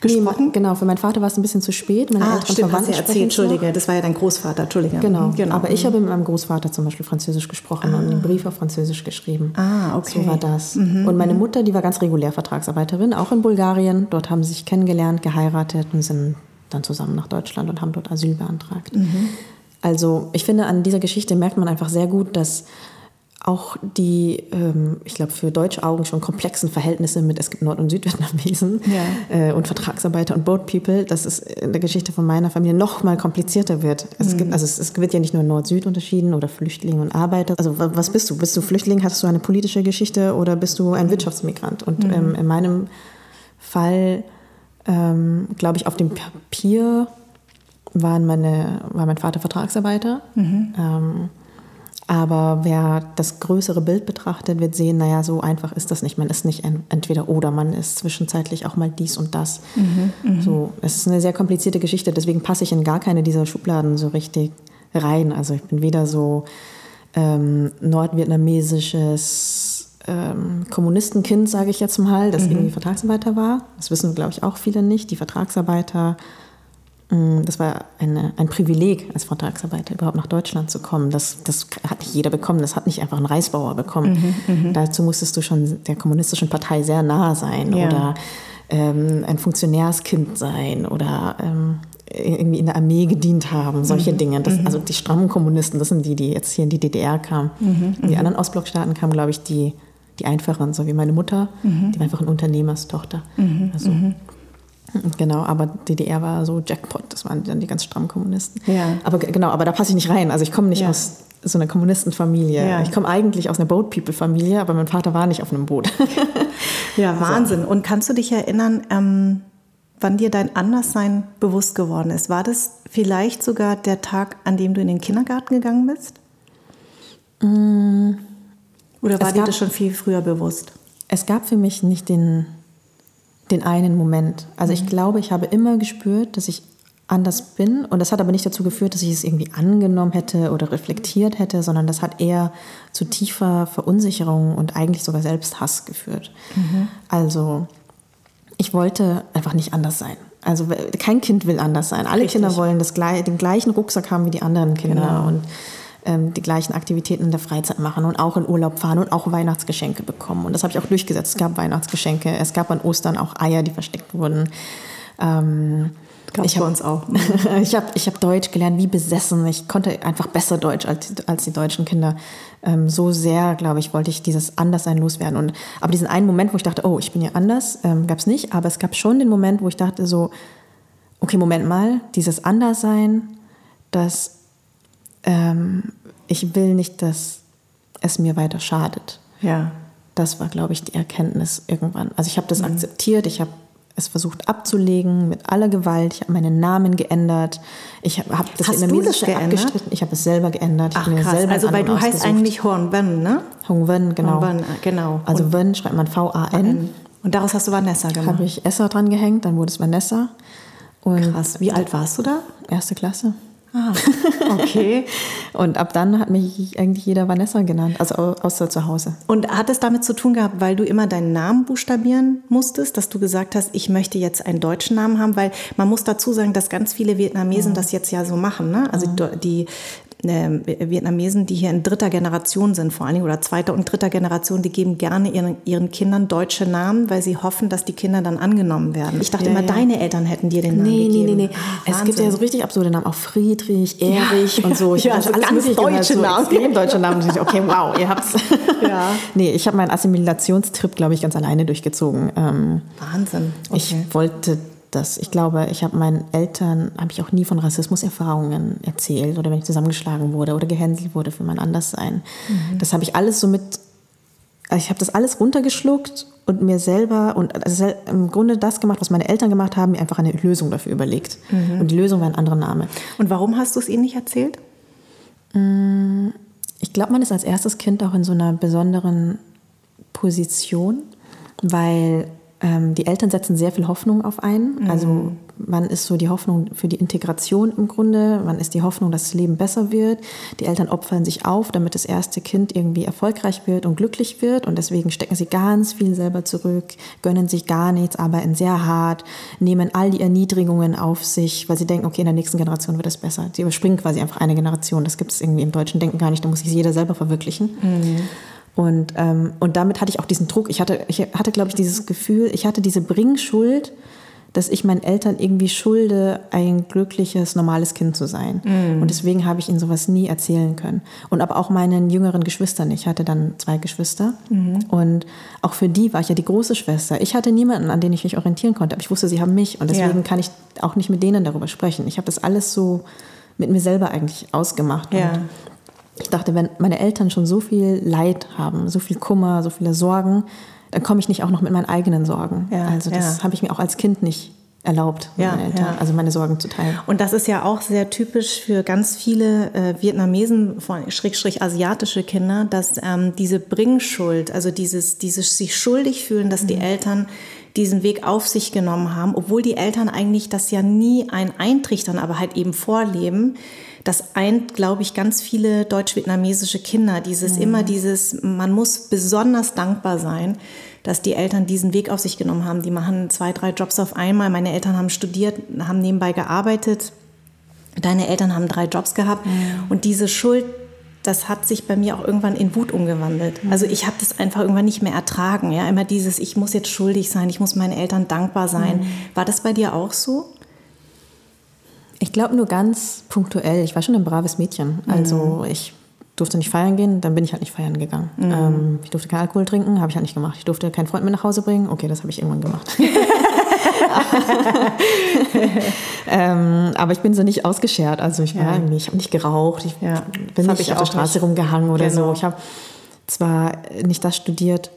gesprochen?
Nee, genau, für meinen Vater war es ein bisschen zu spät. Meine
ah, Eltern stimmt, Verwandten hast erzählt, Entschuldige, das war ja dein Großvater, Entschuldige.
Genau, genau. aber ich mhm. habe mit meinem Großvater zum Beispiel Französisch gesprochen ah. und einen Brief auf Französisch geschrieben.
Ah, okay.
So war das. Mhm. Und meine mhm. Mutter, die war ganz regulär Vertragsarbeiterin, auch in Bulgarien. Dort haben sie sich kennengelernt, geheiratet und sind dann zusammen nach Deutschland und haben dort Asyl beantragt. Mhm. Also ich finde, an dieser Geschichte merkt man einfach sehr gut, dass auch die, ähm, ich glaube, für deutsche Augen schon komplexen Verhältnisse mit, es gibt Nord- und Südvietnamesen ja. äh, und Vertragsarbeiter und Boat People, dass es in der Geschichte von meiner Familie noch mal komplizierter wird. Es, mhm. gibt, also es, es, wird ja nicht nur Nord-Süd unterschieden oder Flüchtlinge und Arbeiter. Also was bist du? Bist du Flüchtling? Hast du eine politische Geschichte oder bist du ein mhm. Wirtschaftsmigrant? Und mhm. ähm, in meinem Fall, ähm, glaube ich, auf dem Papier waren meine, war mein Vater Vertragsarbeiter. Mhm. Aber wer das größere Bild betrachtet, wird sehen, naja, so einfach ist das nicht. Man ist nicht entweder oder, man ist zwischenzeitlich auch mal dies und das. Mhm, mhm, so, es ist eine sehr komplizierte Geschichte, deswegen passe ich in gar keine dieser Schubladen so richtig rein. Also ich bin weder so ähm, nordvietnamesisches ähm, Kommunistenkind, sage ich jetzt mal, das mhm. irgendwie Vertragsarbeiter war. Das wissen, glaube ich, auch viele nicht. Die Vertragsarbeiter das war eine, ein Privileg, als Vertragsarbeiter überhaupt nach Deutschland zu kommen. Das, das hat nicht jeder bekommen, das hat nicht einfach ein Reisbauer bekommen. Mhm, mhm, Dazu musstest du schon der kommunistischen Partei sehr nahe sein ja. oder ähm, ein Funktionärskind sein oder ähm, irgendwie in der Armee gedient haben, solche mhm, Dinge. Das, mhm. also die strammen Kommunisten, das sind die, die jetzt hier in die DDR kamen. Mhm, in die mhm. anderen Ostblockstaaten kamen, glaube ich, die, die einfachen, so wie meine Mutter, die war einfach eine Unternehmerstochter. Also, Genau, aber DDR war so Jackpot, das waren dann die ganz strammen Kommunisten. Ja. Aber genau, aber da passe ich nicht rein. Also ich komme nicht ja. aus so einer Kommunistenfamilie. Ja. Ich komme eigentlich aus einer Boat People Familie, aber mein Vater war nicht auf einem Boot.
ja, Wahnsinn. Und kannst du dich erinnern, ähm, wann dir dein Anderssein bewusst geworden ist? War das vielleicht sogar der Tag, an dem du in den Kindergarten gegangen bist? Mm. Oder war dir das schon viel früher bewusst?
Es gab für mich nicht den den einen Moment. Also ich mhm. glaube, ich habe immer gespürt, dass ich anders bin. Und das hat aber nicht dazu geführt, dass ich es irgendwie angenommen hätte oder reflektiert hätte, sondern das hat eher zu tiefer Verunsicherung und eigentlich sogar Selbsthass geführt. Mhm. Also ich wollte einfach nicht anders sein. Also kein Kind will anders sein. Alle Richtig. Kinder wollen das, den gleichen Rucksack haben wie die anderen Kinder. Genau. Und ähm, die gleichen Aktivitäten in der Freizeit machen und auch in Urlaub fahren und auch Weihnachtsgeschenke bekommen. Und das habe ich auch durchgesetzt. Es gab Weihnachtsgeschenke, es gab an Ostern auch Eier, die versteckt wurden. Ähm,
Gab ich bei uns auch.
ich habe ich hab Deutsch gelernt, wie besessen. Ich konnte einfach besser Deutsch als, als die deutschen Kinder. Ähm, so sehr, glaube ich, wollte ich dieses Anderssein loswerden. Und, aber diesen einen Moment, wo ich dachte, oh, ich bin ja anders, ähm, gab es nicht. Aber es gab schon den Moment, wo ich dachte so, okay, Moment mal, dieses Anderssein, das ähm, ich will nicht, dass es mir weiter schadet.
Ja.
Das war, glaube ich, die Erkenntnis irgendwann. Also ich habe das mhm. akzeptiert, ich habe es versucht abzulegen mit aller Gewalt. Ich habe meinen Namen geändert. Ich habe hab das
Hast Vietnamesische
abgestritten. Ich habe es selber geändert.
Ach, krass. also weil du ausgesucht. heißt eigentlich Horn Wen, ne?
Hong Wen, genau. Hong Wen,
genau.
Also Wen schreibt man V-A-N.
Und daraus hast du Vanessa gemacht?
Habe ich Esser dran gehängt, dann wurde es Vanessa.
Und Krass. Wie alt warst du da?
Erste Klasse.
Ah, okay.
und ab dann hat mich eigentlich jeder Vanessa genannt, also außer zu Hause.
Und hat es damit zu tun gehabt, weil du immer deinen Namen buchstabieren musstest, dass du gesagt hast, ich möchte jetzt einen deutschen Namen haben? Weil man muss dazu sagen, dass ganz viele Vietnamesen mhm. das jetzt ja so machen. Ne? Also mhm. die äh, Vietnamesen, die hier in dritter Generation sind, vor allen Dingen, oder zweiter und dritter Generation, die geben gerne ihren, ihren Kindern deutsche Namen, weil sie hoffen, dass die Kinder dann angenommen werden. Ich dachte
Ja,
immer,
ja.
deine Eltern hätten dir den Namen
Nee, nee,
gegeben.
nee, nee.
Ah,
Es gibt ja so richtig absurde Namen, auch Friedrich, Erich
Ja,
und so. Ich
ja,
hab das
so
alles
ganz deutsche
so
Namen.
Extrem deutsche Namen. Okay, wow, ihr habt's.
Ja.
Nee, ich habe meinen Assimilationstrip, glaube ich, ganz alleine durchgezogen. Ähm,
Wahnsinn.
Ich wollte das. Ich glaube, ich habe meinen Eltern, habe ich auch nie von Rassismuserfahrungen erzählt oder wenn ich zusammengeschlagen wurde oder gehänselt wurde für mein Anderssein. Das habe ich alles so mit, also ich habe das alles runtergeschluckt und mir selber und also im Grunde das gemacht, was meine Eltern gemacht haben, mir einfach eine Lösung dafür überlegt. Und die Lösung war ein anderer Name.
Und warum hast du es ihnen nicht erzählt?
Ich glaube, man ist als erstes Kind auch in so einer besonderen Position, weil ähm, die Eltern setzen sehr viel Hoffnung auf einen. Also man ist so die Hoffnung für die Integration im Grunde, man ist die Hoffnung, dass das Leben besser wird. Die Eltern opfern sich auf, damit das erste Kind irgendwie erfolgreich wird und glücklich wird. Und deswegen stecken sie ganz viel selber zurück, gönnen sich gar nichts, arbeiten sehr hart, nehmen all die Erniedrigungen auf sich, weil sie denken, okay, in der nächsten Generation wird es besser. Sie überspringen quasi einfach eine Generation. Das gibt es irgendwie im deutschen Denken gar nicht, da muss sich jeder selber verwirklichen. Und, ähm, und damit hatte ich auch diesen Druck. Ich hatte, ich hatte, glaube ich, dieses Gefühl, ich hatte diese Bringschuld, dass ich meinen Eltern irgendwie schulde, ein glückliches, normales Kind zu sein. Und deswegen habe ich ihnen sowas nie erzählen können. Und aber auch meinen jüngeren Geschwistern. Ich hatte dann zwei Geschwister. Und auch für die war ich ja die große Schwester. Ich hatte niemanden, an den ich mich orientieren konnte. Aber ich wusste, sie haben mich. Und deswegen
Ja.
kann ich auch nicht mit denen darüber sprechen. Ich habe das alles so mit mir selber eigentlich ausgemacht.
Ja.
Und ich dachte, wenn meine Eltern schon so viel Leid haben, so viel Kummer, so viele Sorgen, dann komme ich nicht auch noch mit meinen eigenen Sorgen.
Ja,
also das
ja.
habe ich mir auch als Kind nicht erlaubt,
Ja,
meinen Eltern, also meine Sorgen zu teilen.
Und das ist ja auch sehr typisch für ganz viele äh, Vietnamesen, vor- Schrägstrich asiatische Kinder, dass ähm, diese Bringschuld, also dieses, dieses sich schuldig fühlen, dass die Eltern diesen Weg auf sich genommen haben, obwohl die Eltern eigentlich das ja nie ein eintrichtern, aber halt eben vorleben. Das eint, glaube ich, ganz viele deutsch-vietnamesische Kinder. Dieses immer dieses, man muss besonders dankbar sein, dass die Eltern diesen Weg auf sich genommen haben. Die machen zwei, drei Jobs auf einmal. Meine Eltern haben studiert, haben nebenbei gearbeitet. Deine Eltern haben drei Jobs gehabt. Und diese Schuld, das hat sich bei mir auch irgendwann in Wut umgewandelt. Also ich habe das einfach irgendwann nicht mehr ertragen. Ja, immer dieses, ich muss jetzt schuldig sein, ich muss meinen Eltern dankbar sein. War das bei dir auch so?
Ich glaube nur ganz punktuell. Ich war schon ein braves Mädchen. Also ich durfte nicht feiern gehen, dann bin ich halt nicht feiern gegangen. Ähm, ich durfte keinen Alkohol trinken, habe ich halt nicht gemacht. Ich durfte keinen Freund mit nach Hause bringen, okay, das habe ich irgendwann gemacht. ähm, aber ich bin so nicht ausgeschert. Also ich war
Ja.
irgendwie, ich habe nicht geraucht, ich
Ja,
bin
das
nicht
ich
auf der Straße
nicht.
rumgehangen oder
Genau.
so. Ich habe zwar nicht das studiert,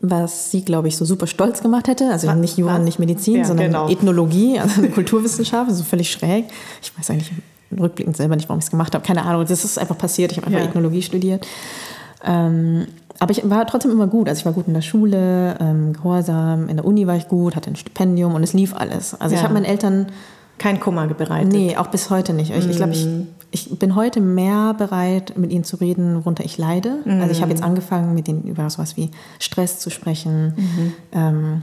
was sie, glaube ich, so super stolz gemacht hätte. Also nicht Jura, nicht Medizin,
Ja,
sondern
genau.
Ethnologie, also eine Kulturwissenschaft, also völlig schräg. Ich weiß eigentlich rückblickend selber nicht, warum ich es gemacht habe. Keine Ahnung, das ist einfach passiert. Ich habe einfach
Ja.
Ethnologie studiert. Ähm, aber ich war trotzdem immer gut. Also ich war gut in der Schule, ähm, gehorsam, in der Uni war ich gut, hatte ein Stipendium und es lief alles. Also ich
Ja.
habe meinen Eltern
Kein Kummer bereitet.
Nee, auch bis heute nicht. Ich, ich glaube, ich,
Mhm.
ich bin heute mehr bereit, mit ihnen zu reden, worunter ich leide. Also ich habe
Mhm.
jetzt angefangen, mit ihnen über sowas wie Stress zu sprechen.
Mhm.
Ähm,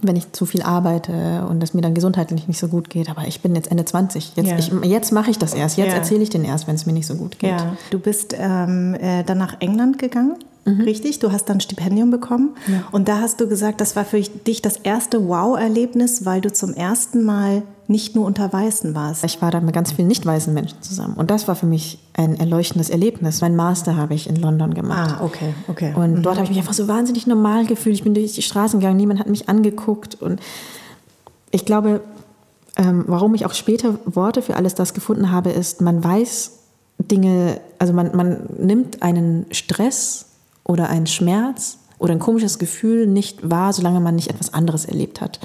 wenn ich zu viel arbeite und es mir dann gesundheitlich nicht so gut geht. Aber ich bin jetzt Ende 20. Jetzt,
Ja.
ich, jetzt mache ich das erst. Jetzt
Ja.
erzähle ich denen erst, wenn es mir nicht so gut geht.
Ja, du bist ähm, äh, dann nach England gegangen, richtig? Du hast dann ein Stipendium bekommen. Und da hast du gesagt, das war für dich das erste Wow-Erlebnis, weil du zum ersten Mal nicht nur unter Weißen warst.
Ich war da mit ganz vielen nicht weißen Menschen zusammen. Und das war für mich ein erleuchtendes Erlebnis. Mein Master habe ich in London gemacht.
Ah, okay, okay.
Und dort habe ich mich einfach so wahnsinnig normal gefühlt. Ich bin durch die Straßen gegangen, niemand hat mich angeguckt. Und ich glaube, ähm, warum ich auch später Worte für alles das gefunden habe, ist, man weiß Dinge, also man, man nimmt einen Stress oder einen Schmerz oder ein komisches Gefühl nicht wahr, solange man nicht etwas anderes erlebt hat.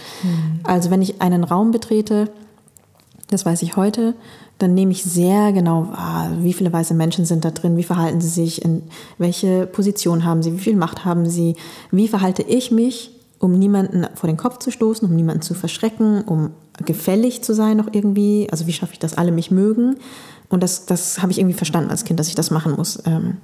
Also wenn ich einen Raum betrete, das weiß ich heute, dann nehme ich sehr genau wahr, wie viele weiße Menschen sind da drin, wie verhalten sie sich, in welche Position haben sie, wie viel Macht haben sie, wie verhalte ich mich, um niemanden vor den Kopf zu stoßen, um niemanden zu verschrecken, um gefällig zu sein noch irgendwie, also wie schaffe ich das, alle mich mögen. Und das, das habe ich irgendwie verstanden als Kind, dass ich das machen muss. Ähm,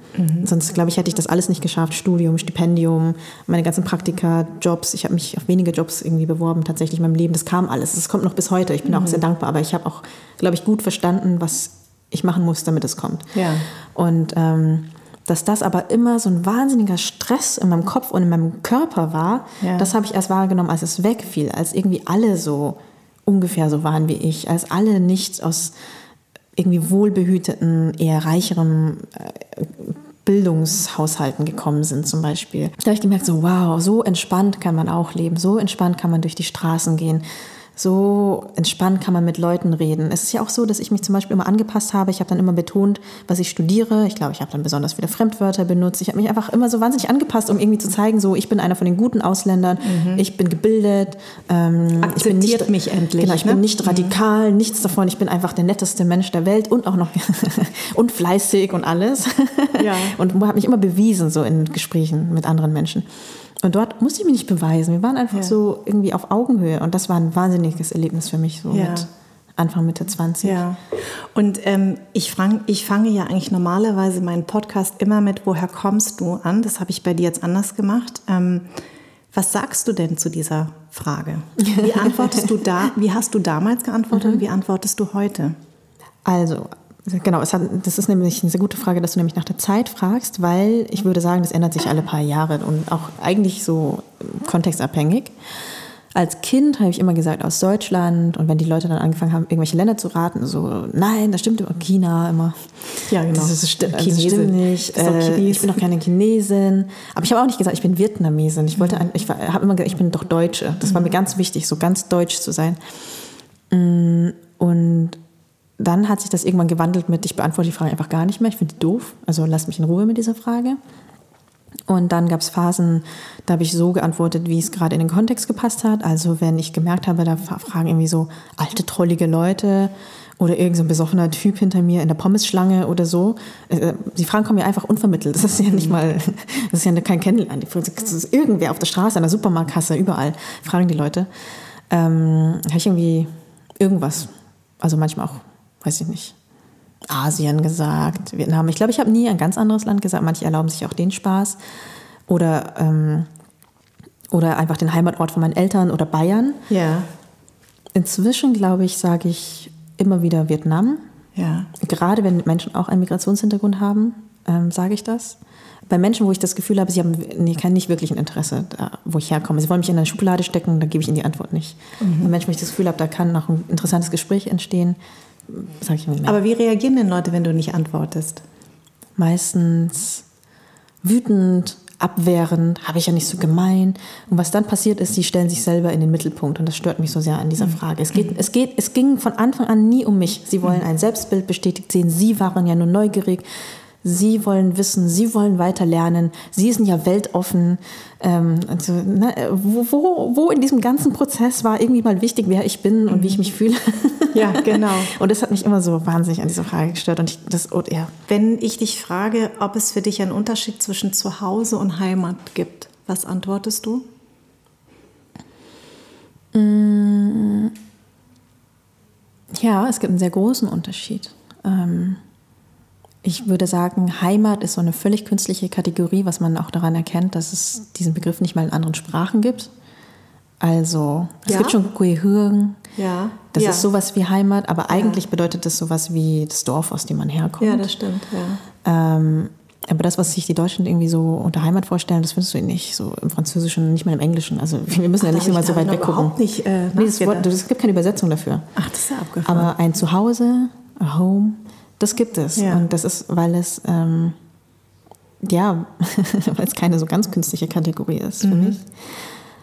Sonst, glaube ich, hätte ich das alles nicht geschafft. Studium, Stipendium, meine ganzen Praktika, Jobs. Ich habe mich auf wenige Jobs irgendwie beworben, tatsächlich in meinem Leben. Das kam alles. Das kommt noch bis heute. Ich bin auch sehr dankbar. Aber ich habe auch, glaube ich, gut verstanden, was ich machen muss, damit es kommt.
Ja.
Und ähm, dass das aber immer so ein wahnsinniger Stress in meinem Kopf und in meinem Körper war,
Ja.
das habe ich erst wahrgenommen, als es wegfiel, als irgendwie alle so ungefähr so waren wie ich, als alle nicht aus irgendwie wohlbehüteten, eher reicherem äh, Bildungshaushalten gekommen sind zum Beispiel. Da habe ich gemerkt, so wow, so entspannt kann man auch leben, so entspannt kann man durch die Straßen gehen, so entspannt kann man mit Leuten reden. Es ist ja auch so, dass ich mich zum Beispiel immer angepasst habe. Ich habe dann immer betont, was ich studiere. Ich glaube, ich habe dann besonders viele Fremdwörter benutzt. Ich habe mich einfach immer so wahnsinnig angepasst, um irgendwie zu zeigen, so ich bin einer von den guten Ausländern, ich bin gebildet. Ähm, ich bin nicht,
mich endlich,
Genau, ich
ne?
bin nicht radikal, nichts davon. Ich bin einfach der netteste Mensch der Welt und auch noch und fleißig und alles.
Ja.
Und habe mich immer bewiesen, so in Gesprächen mit anderen Menschen. Und dort musste ich mich nicht beweisen. Wir waren einfach
Ja.
so irgendwie auf Augenhöhe. Und das war ein wahnsinniges Erlebnis für mich, so
Ja.
mit Anfang, Mitte 20.
Ja, und ähm, ich, fang, ich fange ja eigentlich normalerweise meinen Podcast immer mit Woher kommst du an? Das habe ich bei dir jetzt anders gemacht. Ähm, was sagst du denn zu dieser Frage? Wie antwortest du da? Wie hast du damals geantwortet und wie antwortest du heute?
Also, genau, hat, das ist nämlich eine sehr gute Frage, dass du nämlich nach der Zeit fragst, weil ich würde sagen, das ändert sich alle paar Jahre und auch eigentlich so kontextabhängig. Als Kind habe ich immer gesagt, aus Deutschland und wenn die Leute dann angefangen haben, irgendwelche Länder zu raten, so, nein, das stimmt immer, China immer.
Ja, genau.
Das, ist, das stimmt nicht.
Doch
Äh, ich bin doch keine Chinesin. Aber ich habe auch nicht gesagt, ich bin Vietnamesin. Ich wollte, ich habe immer gesagt, ich bin doch Deutsche. Das war mir ganz wichtig, so ganz deutsch zu sein. Mm, Und dann hat sich das irgendwann gewandelt mit, ich beantworte die Frage einfach gar nicht mehr, ich finde die doof, also lasst mich in Ruhe mit dieser Frage. Und dann gab es Phasen, da habe ich so geantwortet, wie es gerade in den Kontext gepasst hat. Also wenn ich gemerkt habe, da fra- fragen irgendwie so alte, trollige Leute oder irgend so besoffener Typ hinter mir in der Pommesschlange oder so. Äh, Die Fragen kommen ja einfach unvermittelt. Das ist ja nicht mal, das ist ja kein Kennenlernen. Das ist irgendwer auf der Straße, an der Supermarktkasse, überall fragen die Leute. Ähm, habe ich irgendwie irgendwas, also manchmal auch, weiß ich nicht, Asien gesagt, Vietnam. Ich glaube, ich habe nie ein ganz anderes Land gesagt. Manche erlauben sich auch den Spaß. Oder, ähm, oder einfach den Heimatort von meinen Eltern oder Bayern.
Ja,
Inzwischen, glaube ich, sage ich immer wieder Vietnam.
ja.
Gerade wenn Menschen auch einen Migrationshintergrund haben, ähm, sage ich das. Bei Menschen, wo ich das Gefühl habe, sie haben nee, kein nicht wirklich ein Interesse, da, wo ich herkomme. Sie wollen mich in eine Schublade stecken, da gebe ich ihnen die Antwort nicht. Bei Menschen, wo ich das Gefühl habe, da kann noch ein interessantes Gespräch entstehen, sage ich mehr.
Aber wie reagieren denn Leute, wenn du nicht antwortest?
meistens wütend, abwehrend, habe ich ja nicht so gemein. Und was dann passiert ist, sie stellen sich selber in den Mittelpunkt und das stört mich so sehr an dieser Frage. Es, geht, es, geht, es ging von Anfang an nie um mich. Sie wollen ein Selbstbild bestätigt sehen. Sie waren ja nur neugierig. Sie wollen wissen, sie wollen weiter lernen. Sie sind ja weltoffen. Ähm, also, ne, wo, wo, wo in diesem ganzen Prozess war irgendwie mal wichtig, wer ich bin und wie ich mich fühle.
Ja, genau.
Und das hat mich immer so wahnsinnig an dieser Frage gestört. Und ich, das, oh, ja,
Wenn ich dich frage, ob es für dich einen Unterschied zwischen Zuhause und Heimat gibt, was antwortest du?
Ja, es gibt einen sehr großen Unterschied. Ähm, ich würde sagen, Heimat ist so eine völlig künstliche Kategorie, was man auch daran erkennt, dass es diesen Begriff nicht mal in anderen Sprachen gibt. Also, es
Ja?
gibt schon Guehirn,
Ja.
das
ja.
ist sowas wie Heimat, aber eigentlich bedeutet das sowas wie das Dorf, aus dem man herkommt.
Ja, das stimmt. Ja.
Ähm, aber das, was sich die Deutschen irgendwie so unter Heimat vorstellen, das findest du nicht so im Französischen, nicht mal im Englischen. Also wir müssen ja
Da
nicht immer so weit weggucken.
nicht, äh,
nee, das Wort, es gibt keine Übersetzung dafür.
Ach, das ist ja abgefahren.
Aber ein Zuhause, a Home, das gibt es.
Ja.
Und das ist, weil es, ähm, ja, weil es keine so ganz künstliche Kategorie ist für mich.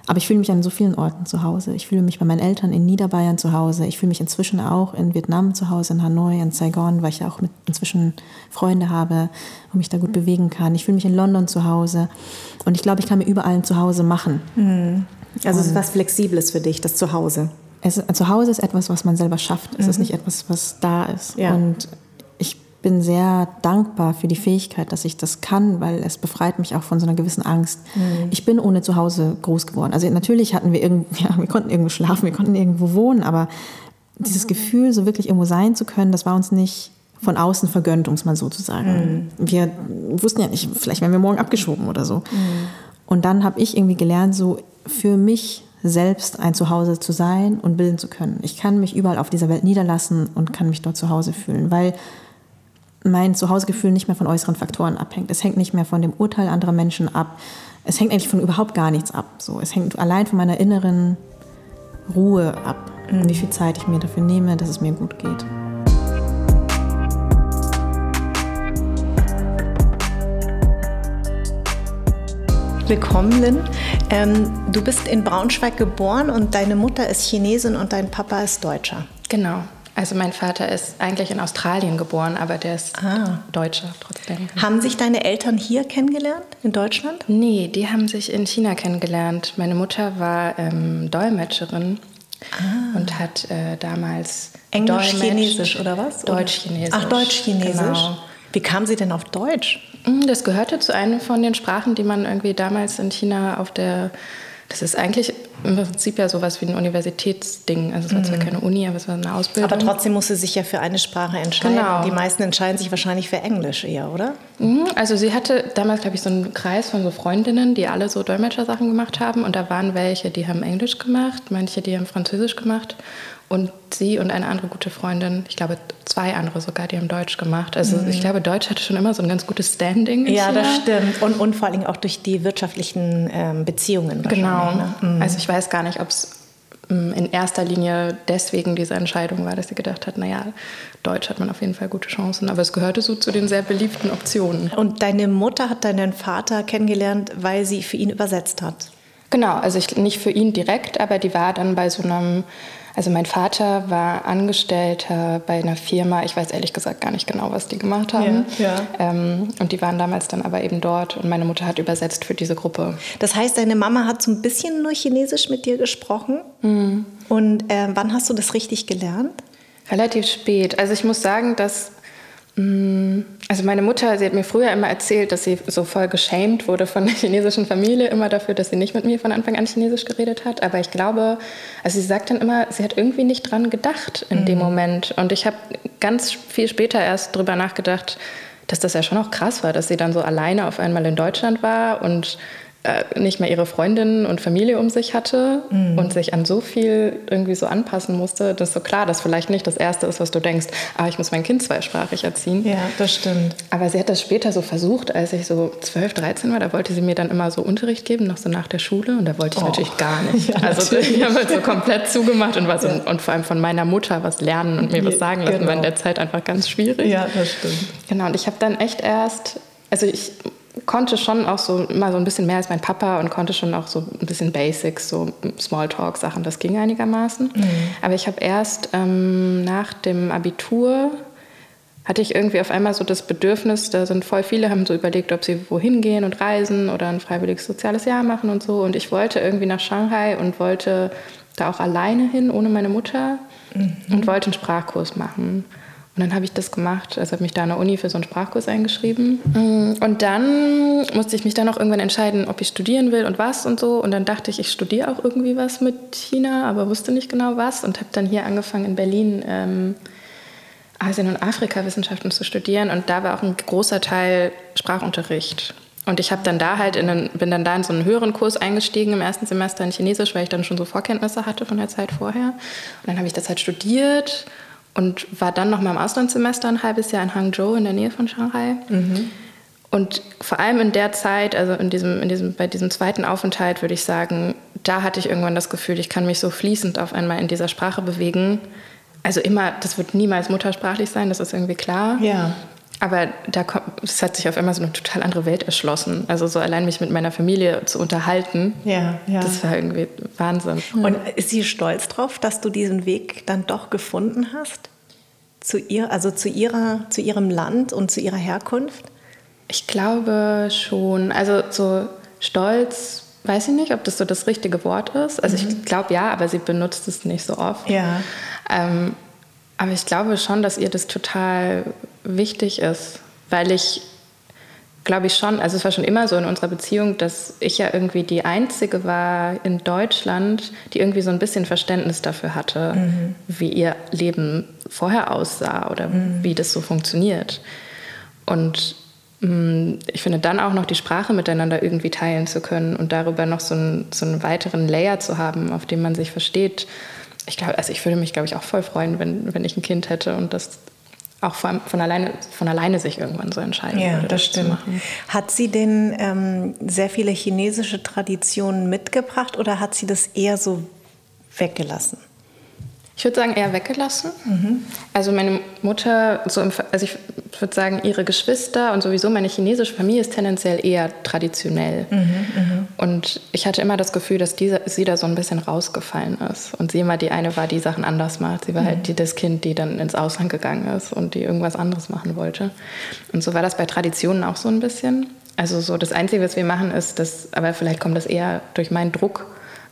Aber ich fühle mich an so vielen Orten zu Hause. Ich fühle mich bei meinen Eltern in Niederbayern zu Hause. Ich fühle mich inzwischen auch in Vietnam zu Hause, in Hanoi, in Saigon, weil ich ja auch mit inzwischen Freunde habe und mich da gut bewegen kann. Ich fühle mich in London zu Hause. Und ich glaube, ich kann mir überall ein Zuhause machen.
also es ist was Flexibles für dich, das Zuhause.
Es, zu Hause ist etwas, was man selber schafft. Es ist nicht etwas, was da ist.
Ja.
Und bin sehr dankbar für die Fähigkeit, dass ich das kann, weil es befreit mich auch von so einer gewissen Angst. Ich bin ohne Zuhause groß geworden. Also natürlich hatten wir irgendwo, ja, wir konnten irgendwo schlafen, wir konnten irgendwo wohnen, aber dieses Gefühl, so wirklich irgendwo sein zu können, das war uns nicht von außen vergönnt, um es mal so zu sagen. Wir wussten ja nicht, vielleicht werden wir morgen abgeschoben oder so. Und dann habe ich irgendwie gelernt, so für mich selbst ein Zuhause zu sein und bilden zu können. Ich kann mich überall auf dieser Welt niederlassen und kann mich dort zu Hause fühlen, weil mein Zuhausegefühl nicht mehr von äußeren Faktoren abhängt. Es hängt nicht mehr von dem Urteil anderer Menschen ab. Es hängt eigentlich von überhaupt gar nichts ab. So, es hängt allein von meiner inneren Ruhe ab mhm. und wie viel Zeit ich mir dafür nehme, dass es mir gut geht.
Willkommen, Lynn. Ähm, du bist in Braunschweig geboren und deine Mutter ist Chinesin und dein Papa ist Deutscher.
Genau. Also mein Vater ist eigentlich in Australien geboren, aber der ist ah. Deutscher trotzdem.
Haben sich deine Eltern hier kennengelernt, in Deutschland?
Nee, die haben sich in China kennengelernt. Meine Mutter war ähm, Dolmetscherin ah. und hat äh, damals
Englisch-Chinesisch oder was?
Deutsch-Chinesisch.
Ach, Deutsch-Chinesisch. Genau. Wie kam sie denn auf Deutsch?
Hm, das gehörte zu einer von den Sprachen, die man irgendwie damals in China auf der das ist eigentlich im Prinzip ja sowas wie ein Universitätsding. Also es war zwar mhm. keine Uni, aber es war eine Ausbildung.
Aber trotzdem musste sie sich ja für eine Sprache entscheiden. Genau. Die meisten entscheiden sich wahrscheinlich für Englisch eher, oder?
Mhm. Also sie hatte damals, glaube ich, so einen Kreis von so Freundinnen, die alle so Dolmetschersachen gemacht haben. Und da waren welche, die haben Englisch gemacht, manche, die haben Französisch gemacht. Und sie und eine andere gute Freundin, ich glaube zwei andere sogar, die haben Deutsch gemacht. Also mhm. ich glaube, Deutsch hatte schon immer so ein ganz gutes Standing.
ja, China. das stimmt. Und, und vor allem auch durch die wirtschaftlichen ähm, Beziehungen.
Genau. Ne? Mhm. Also ich weiß gar nicht, ob es ähm, in erster Linie deswegen diese Entscheidung war, dass sie gedacht hat, naja, Deutsch hat man auf jeden Fall gute Chancen. Aber es gehörte so zu den sehr beliebten Optionen.
Und deine Mutter hat deinen Vater kennengelernt, weil sie für ihn übersetzt hat?
Genau, also ich, nicht für ihn direkt, aber die war dann bei so einem also mein Vater war Angestellter bei einer Firma, ich weiß ehrlich gesagt gar nicht genau, was die gemacht haben. Ja, ja. Ähm, und die waren damals dann aber eben dort und meine Mutter hat übersetzt für diese Gruppe.
Das heißt, deine Mama hat so ein bisschen nur Chinesisch mit dir gesprochen. Mhm. Und äh, wann hast du das richtig gelernt?
Relativ spät. Also ich muss sagen, dass also meine Mutter, sie hat mir früher immer erzählt, dass sie so voll geschämt wurde von der chinesischen Familie, immer dafür, dass sie nicht mit mir von Anfang an Chinesisch geredet hat. Aber ich glaube, also sie sagt dann immer, sie hat irgendwie nicht dran gedacht in mhm. dem Moment. Und ich habe ganz viel später erst drüber nachgedacht, dass das ja schon auch krass war, dass sie dann so alleine auf einmal in Deutschland war und äh, nicht mehr ihre Freundinnen und Familie um sich hatte mhm. und sich an so viel irgendwie so anpassen musste, dass so klar, dass vielleicht nicht das Erste ist, was du denkst, ah, ich muss mein Kind zweisprachig erziehen.
Ja, das stimmt.
Aber sie hat das später so versucht, als ich so 12, 13 war, da wollte sie mir dann immer so Unterricht geben, noch so nach der Schule und da wollte ich oh. natürlich gar nicht. Ja, also ich habe halt so komplett zugemacht und, was ja. und, und, vor allem von meiner Mutter was lernen und mir was sagen lassen, genau. war in der Zeit einfach ganz schwierig.
Ja, das stimmt.
Genau, und ich habe dann echt erst, also ich konnte schon auch so immer so ein bisschen mehr als mein Papa und konnte schon auch so ein bisschen Basics, so Smalltalk-Sachen, das ging einigermaßen. Mhm. Aber ich habe erst ähm, nach dem Abitur hatte ich irgendwie auf einmal so das Bedürfnis, da sind voll viele, haben so überlegt, ob sie wohin gehen und reisen oder ein freiwilliges soziales Jahr machen und so. Und ich wollte irgendwie nach Shanghai und wollte da auch alleine hin, ohne meine Mutter mhm. und wollte einen Sprachkurs machen. Und dann habe ich das gemacht, also habe mich da an der Uni für so einen Sprachkurs eingeschrieben. Mm, und dann musste ich mich dann auch irgendwann entscheiden, ob ich studieren will und was und so. Und dann dachte ich, ich studiere auch irgendwie was mit China, aber wusste nicht genau was. Und habe dann hier angefangen in Berlin ähm, Asien- und Afrika-Wissenschaften zu studieren. Und da war auch ein großer Teil Sprachunterricht. Und ich dann da halt in einen, bin dann da in so einen höheren Kurs eingestiegen im ersten Semester in Chinesisch, weil ich dann schon so Vorkenntnisse hatte von der Zeit vorher. Und dann habe ich das halt studiert und war dann noch mal im Auslandssemester ein halbes Jahr in Hangzhou in der Nähe von Shanghai. Mhm. Und vor allem in der Zeit, also in diesem, in diesem, bei diesem zweiten Aufenthalt, würde ich sagen, da hatte ich irgendwann das Gefühl, ich kann mich so fließend auf einmal in dieser Sprache bewegen. Also immer, das wird niemals muttersprachlich sein, das ist irgendwie klar.
Ja.
Aber da kommt, es hat sich auf einmal so eine total andere Welt erschlossen. Also so allein mich mit meiner Familie zu unterhalten,
ja, ja.
das war irgendwie Wahnsinn.
Und ist sie stolz drauf, dass du diesen Weg dann doch gefunden hast? Zu ihr, also zu ihrer, zu ihrem Land und zu ihrer Herkunft?
Ich glaube schon. Also so stolz, weiß ich nicht, ob das so das richtige Wort ist. Also mhm. ich glaube ja, aber sie benutzt es nicht so oft.
Ja.
Ähm, aber ich glaube schon, dass ihr das total wichtig ist, weil ich glaube ich schon, also es war schon immer so in unserer Beziehung, dass ich ja irgendwie die Einzige war in Deutschland, die irgendwie so ein bisschen Verständnis dafür hatte, mhm. wie ihr Leben vorher aussah oder mhm. wie das so funktioniert. Und mh, mm, ich finde dann auch noch die Sprache miteinander irgendwie teilen zu können und darüber noch so, ein, so einen weiteren Layer zu haben, auf dem man sich versteht. Ich glaube, also ich würde mich, glaube ich, auch voll freuen, wenn, wenn ich ein Kind hätte und das auch von, von, alleine, von alleine sich irgendwann so entscheiden
ja,
würde,
das stimmt. Hat sie denn ähm, sehr viele chinesische Traditionen mitgebracht oder hat sie das eher so weggelassen?
Ich würde sagen, eher weggelassen. Mhm. Also meine Mutter, so im, also ich würde sagen, ihre Geschwister und sowieso meine chinesische Familie ist tendenziell eher traditionell. Mhm, und ich hatte immer das Gefühl, dass diese, sie da so ein bisschen rausgefallen ist. Und sie immer die eine war, die Sachen anders macht. Sie war halt die, das Kind, die dann ins Ausland gegangen ist und die irgendwas anderes machen wollte. Und so war das bei Traditionen auch so ein bisschen. Also so das Einzige, was wir machen, ist, dass, aber vielleicht kommt das eher durch meinen Druck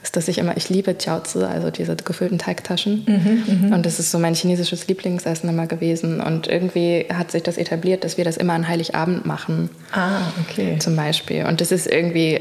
ist, dass ich immer, ich liebe Jiaozi, also diese gefüllten Teigtaschen. Mhm, und das ist so mein chinesisches Lieblingsessen immer gewesen. Und irgendwie hat sich das etabliert, dass wir das immer an Heiligabend machen.
Ah, okay.
Zum Beispiel. Und das ist irgendwie,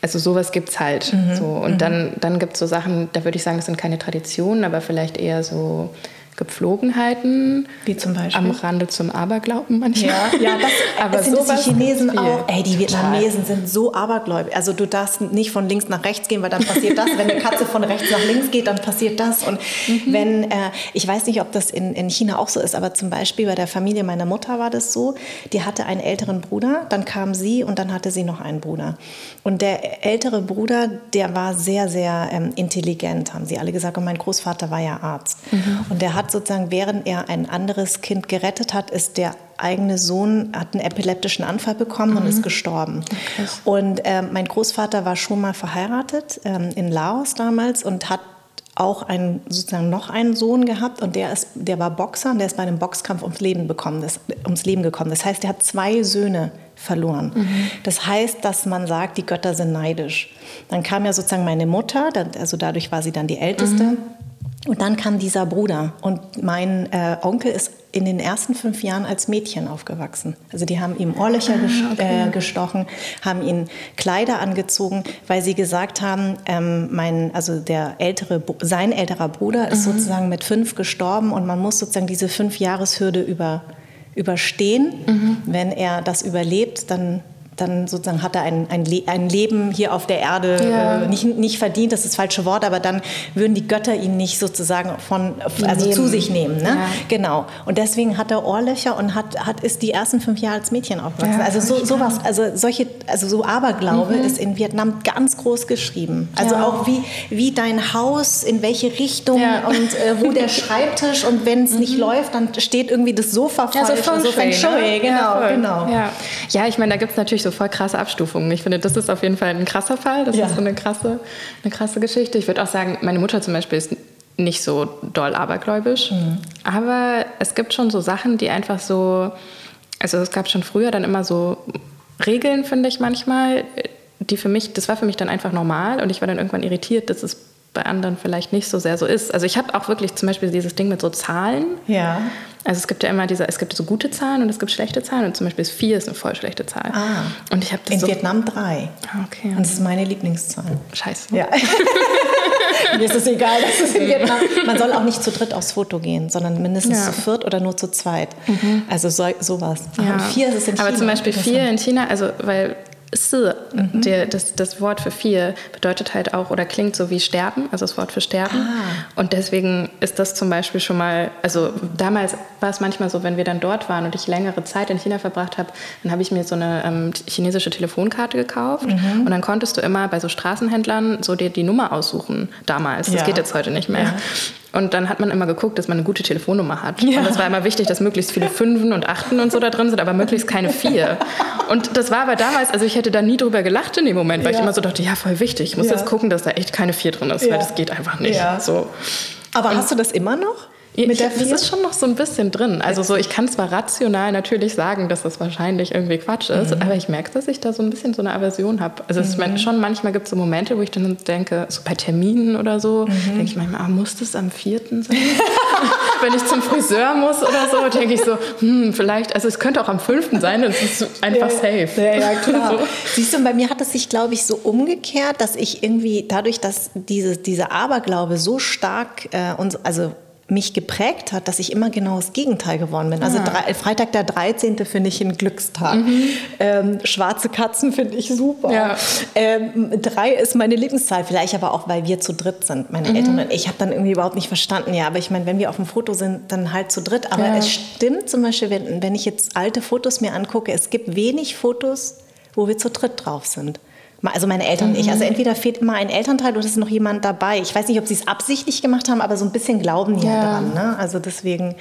also sowas gibt es halt. Mhm, so. Und mhm. dann, dann gibt es so Sachen, da würde ich sagen, das sind keine Traditionen, aber vielleicht eher so Gepflogenheiten.
Wie zum Beispiel?
Am Rande zum Aberglauben manchmal.
Ja, ja das, aber sind die Chinesen auch. Ey, die Vietnamesen sind so abergläubig. Also du darfst nicht von links nach rechts gehen, weil dann passiert das. wenn eine Katze von rechts nach links geht, dann passiert das. Und mhm. wenn, äh, ich weiß nicht, ob das in, in China auch so ist, aber zum Beispiel bei der Familie meiner Mutter war das so, die hatte einen älteren Bruder, dann kam sie und dann hatte sie noch einen Bruder. Und der ältere Bruder, der war sehr, sehr ähm, intelligent, haben sie alle gesagt. Und mein Großvater war ja Arzt. Mhm. Und der hat sozusagen, während er ein anderes Kind gerettet hat, ist der eigene Sohn hat einen epileptischen Anfall bekommen mhm. und ist gestorben. Okay. Und äh, mein Großvater war schon mal verheiratet ähm, in Laos damals und hat auch einen, sozusagen noch einen Sohn gehabt und der, ist, der war Boxer und der ist bei einem Boxkampf ums Leben, bekommen, das, ums Leben gekommen. Das heißt, er hat zwei Söhne verloren. Mhm. Das heißt, dass man sagt, die Götter sind neidisch. Dann kam ja sozusagen meine Mutter, also dadurch war sie dann die Älteste. Mhm. Und dann kam dieser Bruder und mein äh, Onkel ist in den ersten fünf Jahren als Mädchen aufgewachsen. Also die haben ihm Ohrlöcher ah, okay. äh, gestochen, haben ihn Kleider angezogen, weil sie gesagt haben, ähm, mein, also der ältere, sein älterer Bruder ist mhm. sozusagen mit fünf gestorben und man muss sozusagen diese fünf Jahreshürde über, überstehen. Mhm. Wenn er das überlebt, dann dann sozusagen hat er ein, ein, Le ein Leben hier auf der Erde ja. äh, nicht, nicht verdient, das ist das falsche Wort, aber dann würden die Götter ihn nicht sozusagen von, also zu sich nehmen. Ne? Ja. Genau. Und deswegen hat er Ohrlöcher und hat, hat, ist die ersten fünf Jahre als Mädchen aufgewachsen. Ja, also so, sowas, also solche, also so Aberglaube mhm. ist in Vietnam ganz groß geschrieben. Also auch wie, wie dein Haus, in welche Richtung und äh, wo der Schreibtisch und wenn es mhm. nicht läuft, dann steht irgendwie das Sofa falsch. Ja, so Feng
Shui, so Feng Shui ne? genau, genau. Ja, ja ich meine, da gibt es natürlich so voll krasse Abstufungen. Ich finde, das ist auf jeden Fall ein krasser Fall. Das ja. ist so eine krasse, eine krasse Geschichte. Ich würde auch sagen, meine Mutter zum Beispiel ist nicht so doll abergläubisch. Mhm. Aber es gibt schon so Sachen, die einfach so, also es gab schon früher dann immer so Regeln, finde ich manchmal, die für mich, das war für mich dann einfach normal und ich war dann irgendwann irritiert, dass es bei anderen vielleicht nicht so sehr so ist. Also ich habe auch wirklich zum Beispiel dieses Ding mit so Zahlen.
Ja.
Also es gibt ja immer diese, es gibt so gute Zahlen und es gibt schlechte Zahlen und zum Beispiel ist vier ist eine voll schlechte Zahl.
Ah.
Und ich habe
in
so
Vietnam drei.
Ah, okay.
Und das ist meine Lieblingszahl.
Scheiße.
Ja. Mir ist es egal, dass es in Vietnam. Man soll auch nicht zu dritt aufs Foto gehen, sondern mindestens ja. zu viert oder nur zu zweit. Mhm. Also so, sowas.
Ja. Vier ist es in China. Aber zum Beispiel vier in China, also weil Si, mhm. der, das, das Wort für vier bedeutet halt auch oder klingt so wie sterben, also das Wort für sterben. Ah. Und deswegen ist das zum Beispiel schon mal, also damals war es manchmal so, wenn wir dann dort waren und ich längere Zeit in China verbracht habe, dann habe ich mir so eine ähm, chinesische Telefonkarte gekauft mhm. und dann konntest du immer bei so Straßenhändlern so dir die Nummer aussuchen damals. Das ja. geht jetzt heute nicht mehr. Ja. Und dann hat man immer geguckt, dass man eine gute Telefonnummer hat. Ja. Und es war immer wichtig, dass möglichst viele Fünfen und Achten und so da drin sind, aber möglichst keine Vier. Und das war aber damals, also ich hätte da nie drüber gelacht in dem Moment, weil ja. ich immer so dachte, ja, voll wichtig. Ich muss ja. jetzt gucken, dass da echt keine Vier drin ist, weil das geht einfach nicht. So.
Aber und hast du das immer noch?
Mit der das ist schon noch so ein bisschen drin. Also so, ich kann zwar rational natürlich sagen, dass das wahrscheinlich irgendwie Quatsch ist, mhm. aber ich merke, dass ich da so ein bisschen so eine Aversion habe. Also mhm. schon manchmal gibt es so Momente, wo ich dann denke, so bei Terminen oder so, mhm. denke ich manchmal, ah, muss das am vierten sein? Wenn ich zum Friseur muss oder so, denke ich so, hm, vielleicht, also es könnte auch am fünften sein, dann ist es einfach ja, safe.
Ja, ja klar. so. Siehst du, bei mir hat es sich, glaube ich, so umgekehrt, dass ich irgendwie dadurch, dass diese, dieser Aberglaube so stark, äh, und, also mich geprägt hat, dass ich immer genau das Gegenteil geworden bin. Also drei, Freitag der 13. finde ich ein Glückstag. Mhm. Ähm, schwarze Katzen finde ich super. Ja. Ähm, drei ist meine Lieblingszahl, vielleicht aber auch, weil wir zu dritt sind, meine mhm. Eltern und ich. habe dann irgendwie überhaupt nicht verstanden, ja, aber ich meine, wenn wir auf dem Foto sind, dann halt zu dritt. Aber ja. es stimmt zum Beispiel, wenn, wenn ich jetzt alte Fotos mir angucke, es gibt wenig Fotos, wo wir zu dritt drauf sind. Also meine Eltern und ich. Also mhm. entweder fehlt immer ein Elternteil oder ist noch jemand dabei. Ich weiß nicht, ob sie es absichtlich gemacht haben, aber so ein bisschen glauben die ja, dran. Ne? Also deswegen,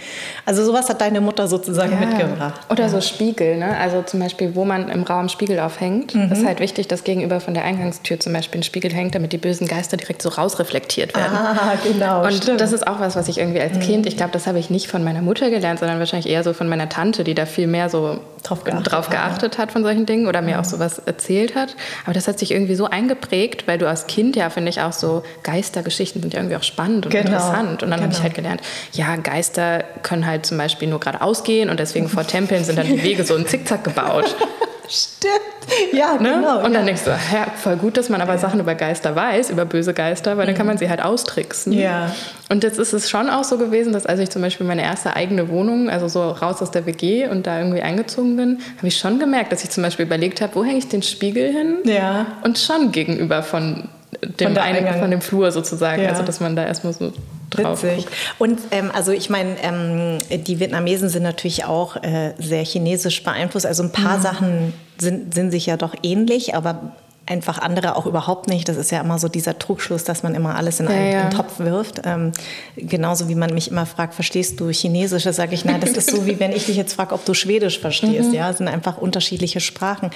also sowas hat deine Mutter sozusagen ja. mitgebracht.
Oder so Spiegel, ne? Also zum Beispiel, wo man im Raum Spiegel aufhängt. Mhm. ist halt wichtig, dass gegenüber von der Eingangstür zum Beispiel ein Spiegel hängt, damit die bösen Geister direkt so rausreflektiert werden.
Ah, genau.
Und stimmt. das ist auch was, was ich irgendwie als mhm. Kind, ich glaube, das habe ich nicht von meiner Mutter gelernt, sondern wahrscheinlich eher so von meiner Tante, die da viel mehr so drauf geachtet, drauf geachtet hat von solchen Dingen oder mir auch sowas erzählt hat. Aber das hat sich irgendwie so eingeprägt, weil du als Kind ja, finde ich, auch so Geistergeschichten sind ja irgendwie auch spannend und genau. interessant. Und dann genau. habe ich halt gelernt, ja, Geister können halt zum Beispiel nur geradeaus gehen und deswegen vor Tempeln sind dann die Wege so in Zickzack gebaut.
Stimmt. Ja, ne? genau.
Und dann denkst du, ja, voll gut, dass man aber ja. Sachen über Geister weiß, über böse Geister, weil dann kann man sie halt austricksen.
Ja.
Und jetzt ist es schon auch so gewesen, dass als ich zum Beispiel meine erste eigene Wohnung, also so raus aus der WG und da irgendwie eingezogen bin, habe ich schon gemerkt, dass ich zum Beispiel überlegt habe, wo hänge ich den Spiegel hin?
Ja.
Und schon gegenüber von dem, von, Eingang. von dem Flur sozusagen. Ja. Also dass man da erstmal so drauf Witzig.
Und ähm, also ich meine, ähm, die Vietnamesen sind natürlich auch äh, sehr chinesisch beeinflusst. Also ein paar mhm. Sachen sind, sind sich ja doch ähnlich, aber einfach andere auch überhaupt nicht. Das ist ja immer so dieser Trugschluss, dass man immer alles in einen, ja, ja. einen Topf wirft. Ähm, genauso wie man mich immer fragt, verstehst du Chinesisch? Da sage ich, nein, das ist so, wie wenn ich dich jetzt frage, ob du Schwedisch verstehst. Mhm. Ja, das sind einfach unterschiedliche Sprachen.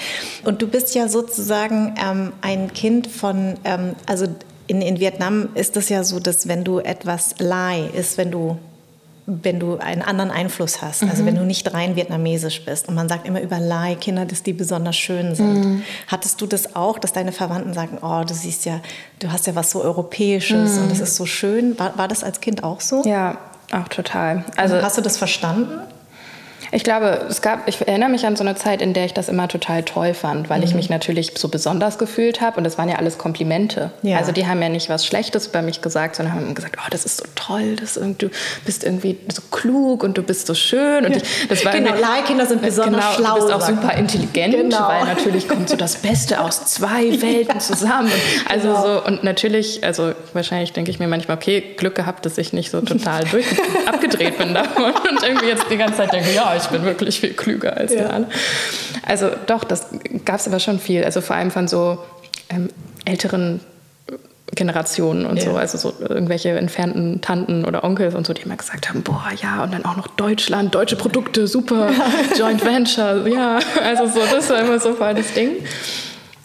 Und du bist ja sozusagen ähm, ein Kind von, ähm, also in, in Vietnam ist es ja so, dass wenn du etwas Lai ist, wenn du wenn du einen anderen Einfluss hast, also mhm. wenn du nicht rein vietnamesisch bist. Und man sagt immer über Lai Kinder, dass die besonders schön sind. Mhm. Hattest du das auch, dass deine Verwandten sagen, oh, du siehst ja, du hast ja was so Europäisches mhm. und das ist so schön. War, war das als Kind auch so?
Ja, auch total.
Also hast du das verstanden?
Ich glaube, es gab, ich erinnere mich an so eine Zeit, in der ich das immer total toll fand, weil mhm. ich mich natürlich so besonders gefühlt habe und das waren ja alles Komplimente. Ja. Also die haben ja nicht was Schlechtes über mich gesagt, sondern haben gesagt, oh, das ist so toll, das, du bist irgendwie so klug und du bist so schön. Und ich,
das war genau, Leihkinder sind besonders genau, schlau.
Du bist auch super intelligent, genau. weil natürlich kommt so das Beste aus zwei Welten zusammen. Und also genau. so, und natürlich, also wahrscheinlich denke ich mir manchmal, okay, Glück gehabt, dass ich nicht so total durch abgedreht bin davon und irgendwie jetzt die ganze Zeit denke, ja, ich bin wirklich viel klüger als ja. der andere. Also doch, das gab es aber schon viel. Also vor allem von so ähm, älteren Generationen und ja. so, also so irgendwelche entfernten Tanten oder Onkels und so, die immer gesagt haben, boah, ja, und dann auch noch Deutschland, deutsche Produkte, super, Joint Venture, ja, also so, das war immer so voll das Ding.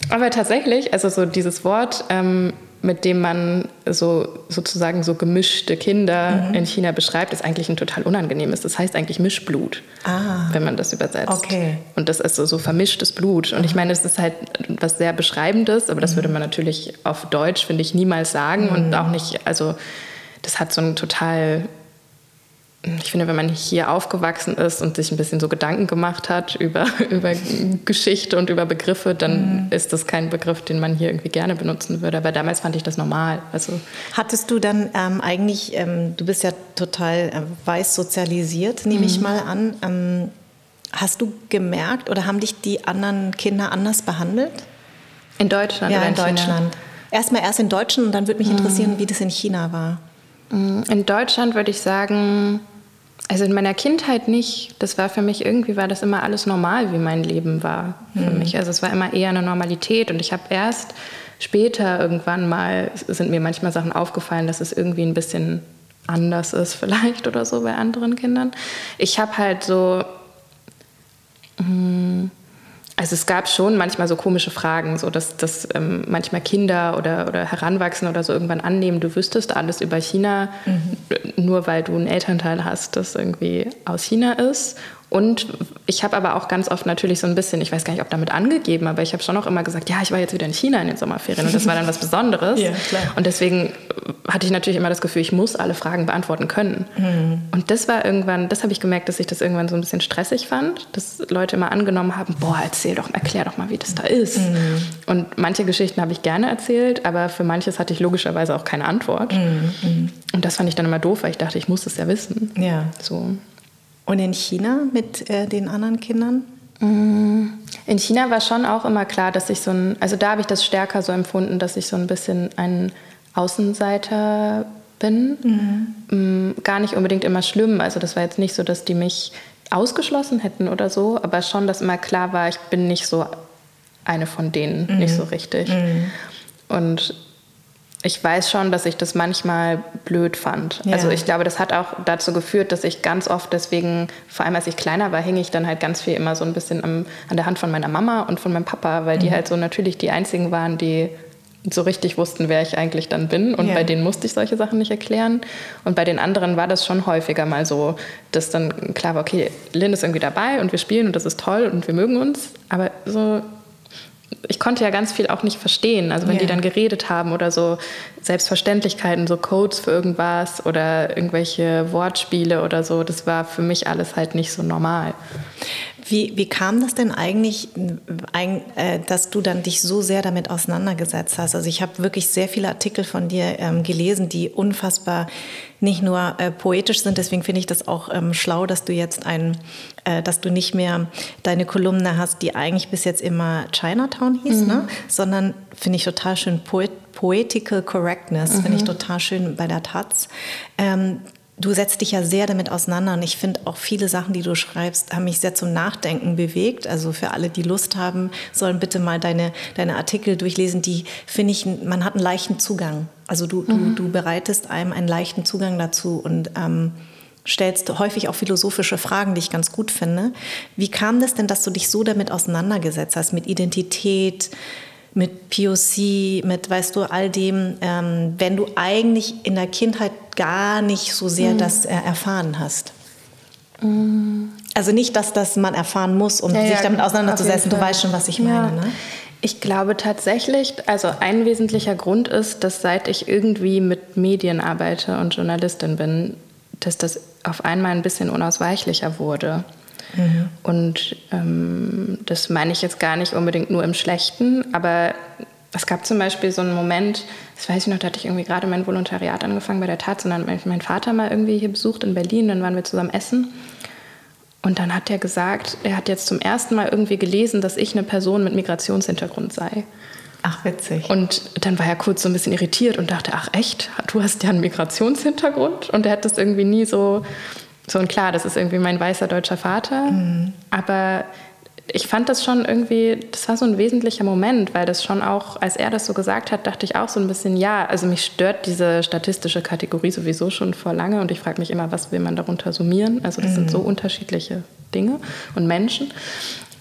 Aber tatsächlich, also so dieses Wort ähm, mit dem man so sozusagen so gemischte Kinder mhm. in China beschreibt, ist eigentlich ein total unangenehmes. Das heißt eigentlich Mischblut, ah. wenn man das übersetzt.
Okay.
Und das ist so, so vermischtes Blut. Und ich meine, das ist halt was sehr Beschreibendes, aber das mhm. würde man natürlich auf Deutsch, finde ich, niemals sagen mhm. und auch nicht, also das hat so ein total ich finde, wenn man hier aufgewachsen ist und sich ein bisschen so Gedanken gemacht hat über, über Geschichte und über Begriffe, dann mhm. ist das kein Begriff, den man hier irgendwie gerne benutzen würde. Aber damals fand ich das normal. Also
Hattest du dann ähm, eigentlich, ähm, du bist ja total äh, weiß sozialisiert, nehme mhm. ich mal an. Ähm, hast du gemerkt oder haben dich die anderen Kinder anders behandelt?
In Deutschland?
Ja, in, in Deutschland. Erstmal erst in Deutschland und dann würde mich mhm. interessieren, wie das in China war.
Mhm. In Deutschland würde ich sagen, also in meiner Kindheit nicht. Das war für mich irgendwie war das immer alles normal, wie mein Leben war für mhm. mich. Also es war immer eher eine Normalität und ich habe erst später irgendwann mal sind mir manchmal Sachen aufgefallen, dass es irgendwie ein bisschen anders ist vielleicht oder so bei anderen Kindern. Ich habe halt so mh, hm, also es gab schon manchmal so komische Fragen, so dass, dass ähm, manchmal Kinder oder, oder Heranwachsende oder so irgendwann annehmen, du wüsstest alles über China, mhm. nur weil du einen Elternteil hast, das irgendwie aus China ist. Und ich habe aber auch ganz oft natürlich so ein bisschen, ich weiß gar nicht, ob damit angegeben, aber ich habe schon auch immer gesagt, ja, ich war jetzt wieder in China in den Sommerferien und das war dann was Besonderes. ja. Und deswegen hatte ich natürlich immer das Gefühl, ich muss alle Fragen beantworten können. Mhm. Und das war irgendwann, das habe ich gemerkt, dass ich das irgendwann so ein bisschen stressig fand, dass Leute immer angenommen haben, boah, erzähl doch, erklär doch mal, wie das da ist. Mhm. Und manche Geschichten habe ich gerne erzählt, aber für manches hatte ich logischerweise auch keine Antwort. Mhm. Und das fand ich dann immer doof, weil ich dachte, ich muss das ja wissen.
Ja.
So.
Und in China mit äh, den anderen Kindern?
Mm. In China war schon auch immer klar, dass ich so ein, also da habe ich das stärker so empfunden, dass ich so ein bisschen ein Außenseiter bin. Mhm. Gar nicht unbedingt immer schlimm. Also das war jetzt nicht so, dass die mich ausgeschlossen hätten oder so, aber schon, dass immer klar war, ich bin nicht so eine von denen, mhm. nicht so richtig. Mhm. Und ich weiß schon, dass ich das manchmal blöd fand. Ja. Also ich glaube, das hat auch dazu geführt, dass ich ganz oft deswegen, vor allem als ich kleiner war, hing ich dann halt ganz viel immer so ein bisschen am, an der Hand von meiner Mama und von meinem Papa, weil mhm. die halt so natürlich die einzigen waren, die so richtig wussten, wer ich eigentlich dann bin. Und yeah. bei denen musste ich solche Sachen nicht erklären. Und bei den anderen war das schon häufiger mal so, dass dann klar war, okay, Lynn ist irgendwie dabei und wir spielen und das ist toll und wir mögen uns. Aber so, ich konnte ja ganz viel auch nicht verstehen. Also wenn yeah. die dann geredet haben oder so Selbstverständlichkeiten, so Codes für irgendwas oder irgendwelche Wortspiele oder so, das war für mich alles halt nicht so normal.
Wie, wie kam das denn eigentlich, äh, dass du dann dich so sehr damit auseinandergesetzt hast? Also ich habe wirklich sehr viele Artikel von dir ähm, gelesen, die unfassbar nicht nur äh, poetisch sind. Deswegen finde ich das auch ähm, schlau, dass du jetzt ein, äh, dass du nicht mehr deine Kolumne hast, die eigentlich bis jetzt immer Chinatown hieß, mhm. ne? sondern finde ich total schön Poet Poetical Correctness, mhm. finde ich total schön bei der Taz. Ähm, du setzt dich ja sehr damit auseinander und ich finde auch viele Sachen, die du schreibst, haben mich sehr zum Nachdenken bewegt. Also für alle, die Lust haben, sollen bitte mal deine, deine Artikel durchlesen. Die finde ich, man hat einen leichten Zugang. Also du, mhm. du, du bereitest einem einen leichten Zugang dazu und ähm, stellst häufig auch philosophische Fragen, die ich ganz gut finde. Wie kam das denn, dass du dich so damit auseinandergesetzt hast, mit Identität, mit POC, mit, weißt du, all dem, ähm, wenn du eigentlich in der Kindheit gar nicht so sehr mhm. das äh, erfahren hast? Mhm. Also nicht, dass das man erfahren muss, um ja, sich ja, damit auseinanderzusetzen. Du weißt schon, was ich meine. Ja. Ne?
Ich glaube tatsächlich, also ein wesentlicher Grund ist, dass seit ich irgendwie mit Medien arbeite und Journalistin bin, dass das auf einmal ein bisschen unausweichlicher wurde. Mhm. Und ähm, das meine ich jetzt gar nicht unbedingt nur im Schlechten, aber es gab zum Beispiel so einen Moment, das weiß ich noch, da hatte ich irgendwie gerade mein Volontariat angefangen bei der Taz und dann hat mein Vater mal irgendwie hier besucht in Berlin, dann waren wir zusammen essen. Und dann hat er gesagt, er hat jetzt zum ersten Mal irgendwie gelesen, dass ich eine Person mit Migrationshintergrund sei.
Ach, witzig.
Und dann war er kurz so ein bisschen irritiert und dachte, ach echt, du hast ja einen Migrationshintergrund? Und er hat das irgendwie nie so so, und klar, das ist irgendwie mein weißer deutscher Vater. Mhm. Aber ich fand das schon irgendwie, das war so ein wesentlicher Moment, weil das schon auch, als er das so gesagt hat, dachte ich auch so ein bisschen, ja, also mich stört diese statistische Kategorie sowieso schon vor lange und ich frage mich immer, was will man darunter summieren? Also das mhm. sind so unterschiedliche Dinge und Menschen.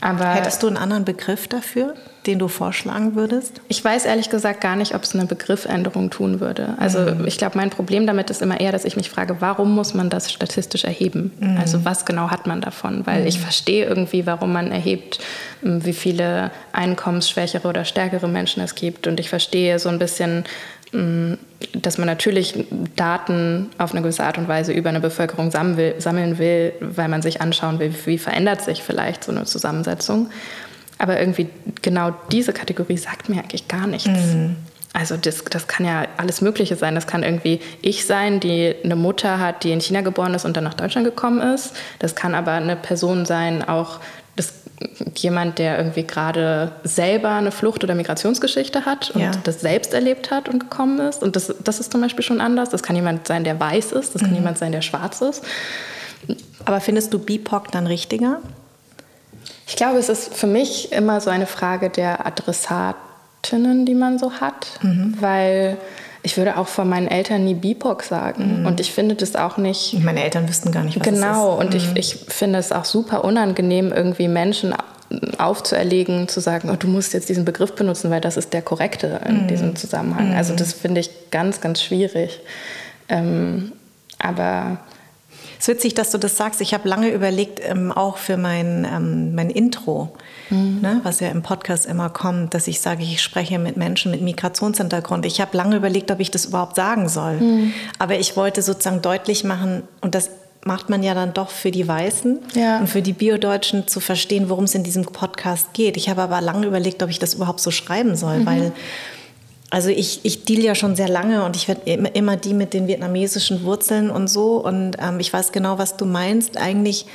Aber Hättest du einen anderen Begriff dafür, den du vorschlagen würdest?
Ich weiß ehrlich gesagt gar nicht, ob es eine Begriffänderung tun würde. Also mhm. ich glaube, mein Problem damit ist immer eher, dass ich mich frage, warum muss man das statistisch erheben? Mhm. Also was genau hat man davon? Weil mhm. ich verstehe irgendwie, warum man erhebt, wie viele einkommensschwächere oder stärkere Menschen es gibt. Und ich verstehe so ein bisschen, dass man natürlich Daten auf eine gewisse Art und Weise über eine Bevölkerung sammeln will weil man sich anschauen will, wie verändert sich vielleicht so eine Zusammensetzung. Aber irgendwie genau diese Kategorie sagt mir eigentlich gar nichts. Mhm. Also das, das kann ja alles Mögliche sein. Das kann irgendwie ich sein, die eine Mutter hat, die in China geboren ist und dann nach Deutschland gekommen ist. Das kann aber eine Person sein, auch das, jemand, der irgendwie gerade selber eine Flucht- oder Migrationsgeschichte hat und ja. das selbst erlebt hat und gekommen ist. Und das, das ist zum Beispiel schon anders. Das kann jemand sein, der weiß ist. Das kann mhm. jemand sein, der schwarz ist.
Aber findest du BIPOC dann richtiger?
Ich glaube, es ist für mich immer so eine Frage der Adressatinnen, die man so hat, mhm. weil ich würde auch von meinen Eltern nie BIPOC sagen. Mhm. Und ich finde das auch nicht.
Meine Eltern wüssten gar nicht, was
genau. Genau. Und mhm. ich, ich finde es auch super unangenehm, irgendwie Menschen aufzuerlegen, zu sagen, oh, du musst jetzt diesen Begriff benutzen, weil das ist der korrekte in mhm. diesem Zusammenhang. Also mhm. das finde ich ganz, ganz schwierig. Ähm, aber
Es ist witzig, dass du das sagst. Ich habe lange überlegt, ähm, auch für mein, ähm, mein Intro, mhm. ne, was ja im Podcast immer kommt, dass ich sage, ich spreche mit Menschen mit Migrationshintergrund. Ich habe lange überlegt, ob ich das überhaupt sagen soll. Mhm. Aber ich wollte sozusagen deutlich machen, und das macht man ja dann doch für die Weißen ja. und für die Biodeutschen zu verstehen, worum es in diesem Podcast geht. Ich habe aber lange überlegt, ob ich das überhaupt so schreiben soll, mhm. weil also ich, ich deal ja schon sehr lange und ich werde immer, immer die mit den vietnamesischen Wurzeln und so. Und ähm, ich weiß genau, was du meinst. Eigentlich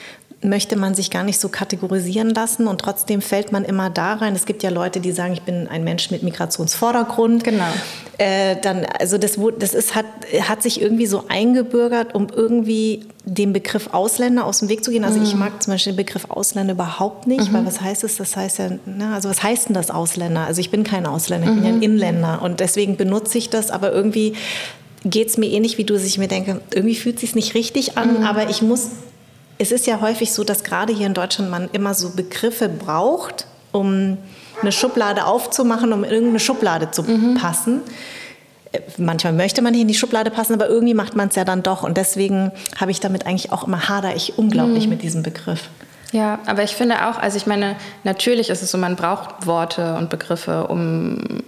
möchte man sich gar nicht so kategorisieren lassen und trotzdem fällt man immer da rein. Es gibt ja Leute, die sagen, ich bin ein Mensch mit Migrationsvordergrund.
Genau.
Äh, dann, also das, das ist, hat, hat sich irgendwie so eingebürgert, um irgendwie dem Begriff Ausländer aus dem Weg zu gehen. Also mhm. ich mag zum Beispiel den Begriff Ausländer überhaupt nicht, mhm. weil was heißt es? Das heißt ja, ne, also was heißt denn das Ausländer? Also ich bin kein Ausländer, ich bin ja ein mhm. Inländer und deswegen benutze ich das, aber irgendwie geht es mir ähnlich wie du, dass ich mir denke, irgendwie fühlt es sich nicht richtig an, mhm. aber ich muss es ist ja häufig so, dass gerade hier in Deutschland man immer so Begriffe braucht, um eine Schublade aufzumachen, um in irgendeine Schublade zu mhm. passen. Äh, manchmal möchte man nicht in die Schublade passen, aber irgendwie macht man es ja dann doch. Und deswegen habe ich damit eigentlich auch immer hader ich unglaublich mhm. mit diesem Begriff.
Ja, aber ich finde auch, also ich meine, natürlich ist es so, man braucht Worte und Begriffe, um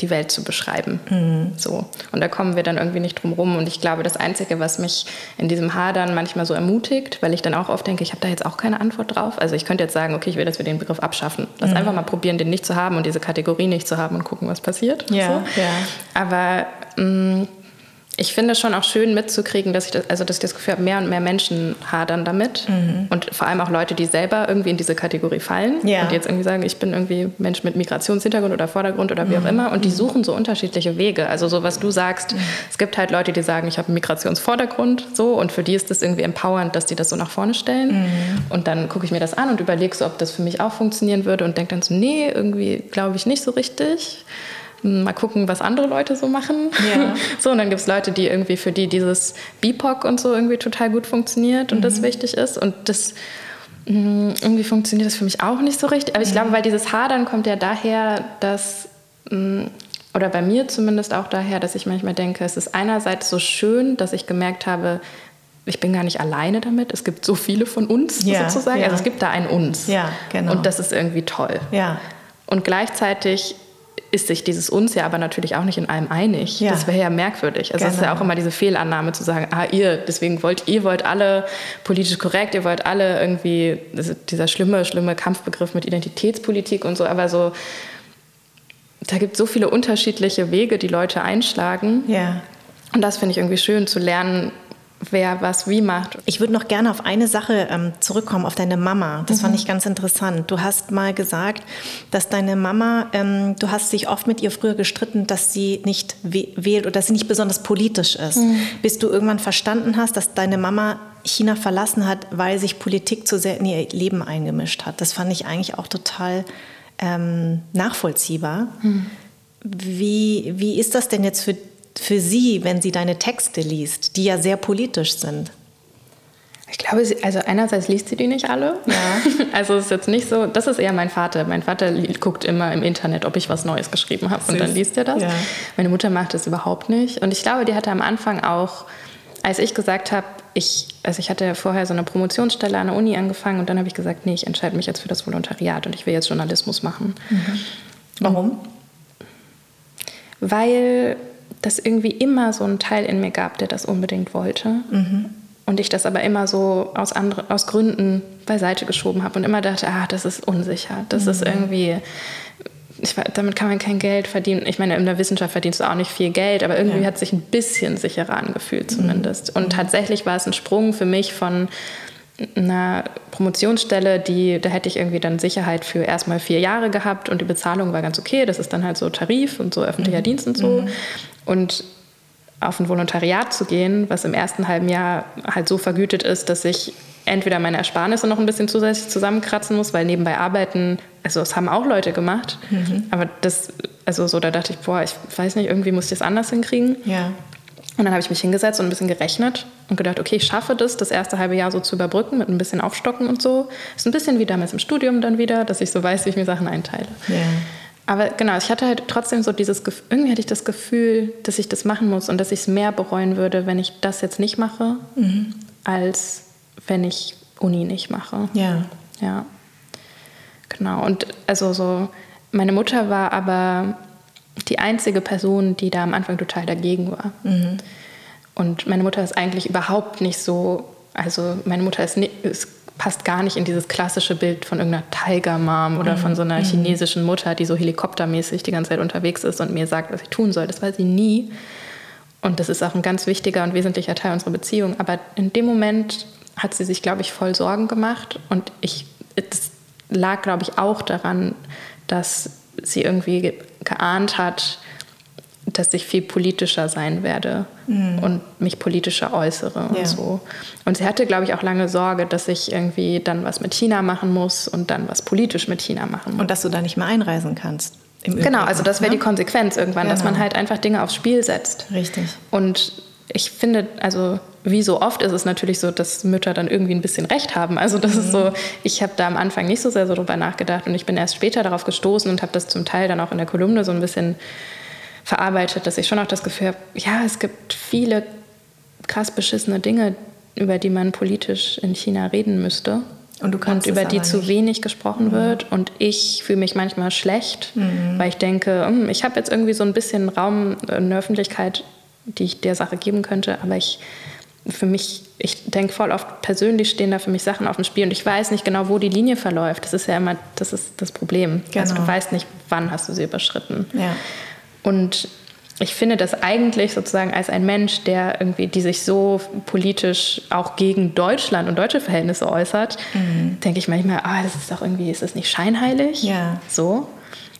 die Welt zu beschreiben. Mhm. So. Und da kommen wir dann irgendwie nicht drum rum. Und ich glaube, das Einzige, was mich in diesem Hadern manchmal so ermutigt, weil ich dann auch oft denke, ich habe da jetzt auch keine Antwort drauf. Also ich könnte jetzt sagen, okay, ich will, dass wir den Begriff abschaffen. Lass mhm. einfach mal probieren, den nicht zu haben und diese Kategorie nicht zu haben und gucken, was passiert.
Ja,
so.
ja.
Aber mh, mm, ich finde es schon auch schön mitzukriegen, dass ich das, also dass ich das Gefühl habe, mehr und mehr Menschen hadern damit. Mhm. Und vor allem auch Leute, die selber irgendwie in diese Kategorie fallen ja. und jetzt irgendwie sagen, ich bin irgendwie Mensch mit Migrationshintergrund oder Vordergrund oder wie mhm. auch immer. Und die mhm. suchen so unterschiedliche Wege. Also so, was du sagst, mhm. es gibt halt Leute, die sagen, ich habe einen Migrationsvordergrund so und für die ist das irgendwie empowernd, dass die das so nach vorne stellen. Mhm. Und dann gucke ich mir das an und überlege so, ob das für mich auch funktionieren würde und denke dann so, nee, irgendwie glaube ich nicht so richtig mal gucken, was andere Leute so machen. Ja. So, und dann gibt es Leute, die irgendwie für die dieses BIPOC und so irgendwie total gut funktioniert und mhm. das wichtig ist. Und das mh, mm, irgendwie funktioniert das für mich auch nicht so richtig. Aber ich mhm. glaube, weil dieses Hadern kommt ja daher, dass mh, mm, oder bei mir zumindest auch daher, dass ich manchmal denke, es ist einerseits so schön, dass ich gemerkt habe, ich bin gar nicht alleine damit. Es gibt so viele von uns ja, sozusagen. Ja. Also es gibt da ein uns.
Ja, genau.
Und das ist irgendwie toll.
Ja.
Und gleichzeitig ist sich dieses uns ja aber natürlich auch nicht in allem einig. Ja. Das wäre ja merkwürdig. Also es ist ja genau. auch immer diese Fehlannahme zu sagen, ah ihr, deswegen wollt ihr wollt alle politisch korrekt, ihr wollt alle irgendwie dieser schlimme schlimme Kampfbegriff mit Identitätspolitik und so, aber so da gibt es so viele unterschiedliche Wege, die Leute einschlagen.
Ja.
Und das finde ich irgendwie schön zu lernen, wer was wie macht.
Ich würde noch gerne auf eine Sache ähm, zurückkommen, auf deine Mama. Das mhm. fand ich ganz interessant. Du hast mal gesagt, dass deine Mama, ähm, du hast dich oft mit ihr früher gestritten, dass sie nicht wählt oder dass sie nicht besonders politisch ist. Mhm. Bis du irgendwann verstanden hast, dass deine Mama China verlassen hat, weil sich Politik zu sehr in ihr Leben eingemischt hat. Das fand ich eigentlich auch total ähm, nachvollziehbar. Mhm. Wie, wie ist das denn jetzt für dich? Für sie, wenn sie deine Texte liest, die ja sehr politisch sind?
Ich glaube, also einerseits liest sie die nicht alle. Ja. Also es ist jetzt nicht so, das ist eher mein Vater. Mein Vater guckt immer im Internet, ob ich was Neues geschrieben habe und dann liest er das. Ja. Meine Mutter macht das überhaupt nicht. Und ich glaube, die hatte am Anfang auch, als ich gesagt habe, ich, also ich hatte vorher so eine Promotionsstelle an der Uni angefangen und dann habe ich gesagt, nee, ich entscheide mich jetzt für das Volontariat und ich will jetzt Journalismus machen.
Mhm. Warum?
Weil das irgendwie immer so einen Teil in mir gab, der das unbedingt wollte. Mhm. Und ich das aber immer so aus, andere, aus Gründen beiseite geschoben habe und immer dachte, ah, das ist unsicher, das mhm. ist irgendwie, ich, damit kann man kein Geld verdienen. Ich meine, in der Wissenschaft verdienst du auch nicht viel Geld, aber irgendwie ja. hat es sich ein bisschen sicherer angefühlt zumindest. Mhm. Und tatsächlich war es ein Sprung für mich von einer Promotionsstelle, die, da hätte ich irgendwie dann Sicherheit für erstmal vier Jahre gehabt und die Bezahlung war ganz okay. Das ist dann halt so Tarif und so öffentlicher mhm. Dienst und so. Mhm. Und auf ein Volontariat zu gehen, was im ersten halben Jahr halt so vergütet ist, dass ich entweder meine Ersparnisse noch ein bisschen zusätzlich zusammenkratzen muss, weil nebenbei arbeiten, also das haben auch Leute gemacht, mhm. aber das, also so, da dachte ich, boah, ich weiß nicht, irgendwie muss ich das anders hinkriegen.
Ja.
Und dann habe ich mich hingesetzt und ein bisschen gerechnet und gedacht, okay, ich schaffe das, das erste halbe Jahr so zu überbrücken mit ein bisschen Aufstocken und so. Ist ein bisschen wie damals im Studium dann wieder, dass ich so weiß, wie ich mir Sachen einteile.
Ja.
Aber genau, ich hatte halt trotzdem so dieses Gefühl, irgendwie hatte ich das Gefühl, dass ich das machen muss und dass ich es mehr bereuen würde, wenn ich das jetzt nicht mache. Mhm. als wenn ich Uni nicht mache.
Ja.
Ja. Genau. Und also so, meine Mutter war aber die einzige Person, die da am Anfang total dagegen war. Mhm. Und meine Mutter ist eigentlich überhaupt nicht so, also meine Mutter ist, ist passt gar nicht in dieses klassische Bild von irgendeiner Tiger Mom oder mhm. von so einer mhm. chinesischen Mutter, die so helikoptermäßig die ganze Zeit unterwegs ist und mir sagt, was ich tun soll. Das war sie nie. Und das ist auch ein ganz wichtiger und wesentlicher Teil unserer Beziehung. Aber in dem Moment hat sie sich, glaube ich, voll Sorgen gemacht. Und ich, das lag, glaube ich, auch daran, dass sie irgendwie geahnt hat, dass ich viel politischer sein werde mhm. und mich politischer äußere ja. und so. Und sie hatte, glaube ich, auch lange Sorge, dass ich irgendwie dann was mit China machen muss und dann was politisch mit China machen muss.
Und dass du da nicht mehr einreisen kannst.
genau, also das wäre ne? die Konsequenz irgendwann, genau. dass man halt einfach Dinge aufs Spiel setzt.
Richtig.
Und ich finde, also wie so oft ist es natürlich so, dass Mütter dann irgendwie ein bisschen recht haben. Also das mhm. ist so, ich habe da am Anfang nicht so sehr so drüber nachgedacht und ich bin erst später darauf gestoßen und habe das zum Teil dann auch in der Kolumne so ein bisschen verarbeitet, dass ich schon auch das Gefühl habe, ja, es gibt viele krass beschissene Dinge, über die man politisch in China reden müsste. Und, und über die zu wenig gesprochen mhm. wird. Und ich fühle mich manchmal schlecht, mhm. weil ich denke, hm, ich habe jetzt irgendwie so ein bisschen Raum in der Öffentlichkeit, die ich der Sache geben könnte, aber ich für mich, ich denke voll oft persönlich stehen da für mich Sachen auf dem Spiel und ich weiß nicht genau, wo die Linie verläuft. Das ist ja immer, das ist das Problem. Genau. Also du genau. weißt nicht, wann hast du sie überschritten.
Ja.
Und ich finde das eigentlich sozusagen als ein Mensch, der irgendwie, die sich so politisch auch gegen Deutschland und deutsche Verhältnisse äußert, mhm. denke ich manchmal, ah, das ist doch irgendwie, ist das nicht scheinheilig?
Ja.
So.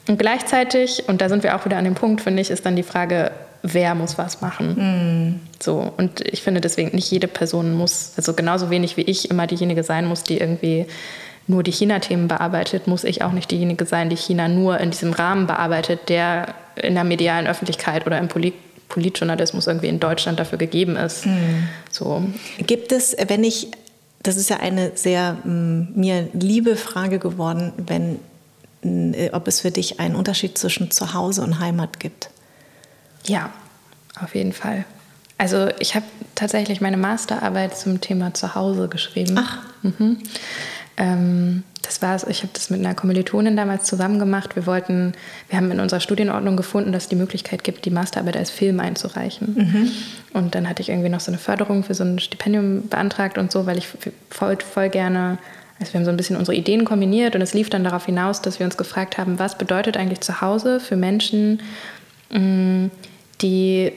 Und gleichzeitig, und da sind wir auch wieder an dem Punkt, finde ich, ist dann die Frage, wer muss was machen? Mhm. So. Und ich finde deswegen, nicht jede Person muss, also genauso wenig wie ich immer diejenige sein muss, die irgendwie nur die China-Themen bearbeitet, muss ich auch nicht diejenige sein, die China nur in diesem Rahmen bearbeitet, der in der medialen Öffentlichkeit oder im Polit Politjournalismus irgendwie in Deutschland dafür gegeben ist. Mhm. So.
Gibt es, wenn ich, das ist ja eine sehr mh, mm, mir liebe Frage geworden, wenn, mh, äh, ob es für dich einen Unterschied zwischen Zuhause und Heimat gibt?
Ja, auf jeden Fall. Also ich habe tatsächlich meine Masterarbeit zum Thema Zuhause geschrieben.
Ach. Mhm.
Ähm, das war ich habe das mit einer Kommilitonin damals zusammen gemacht. Wir wollten, wir haben in unserer Studienordnung gefunden, dass es die Möglichkeit gibt, die Masterarbeit als Film einzureichen. Mhm. Und dann hatte ich irgendwie noch so eine Förderung für so ein Stipendium beantragt und so, weil ich voll, voll gerne, also wir haben so ein bisschen unsere Ideen kombiniert und es lief dann darauf hinaus, dass wir uns gefragt haben, was bedeutet eigentlich zu Hause für Menschen, mm, die,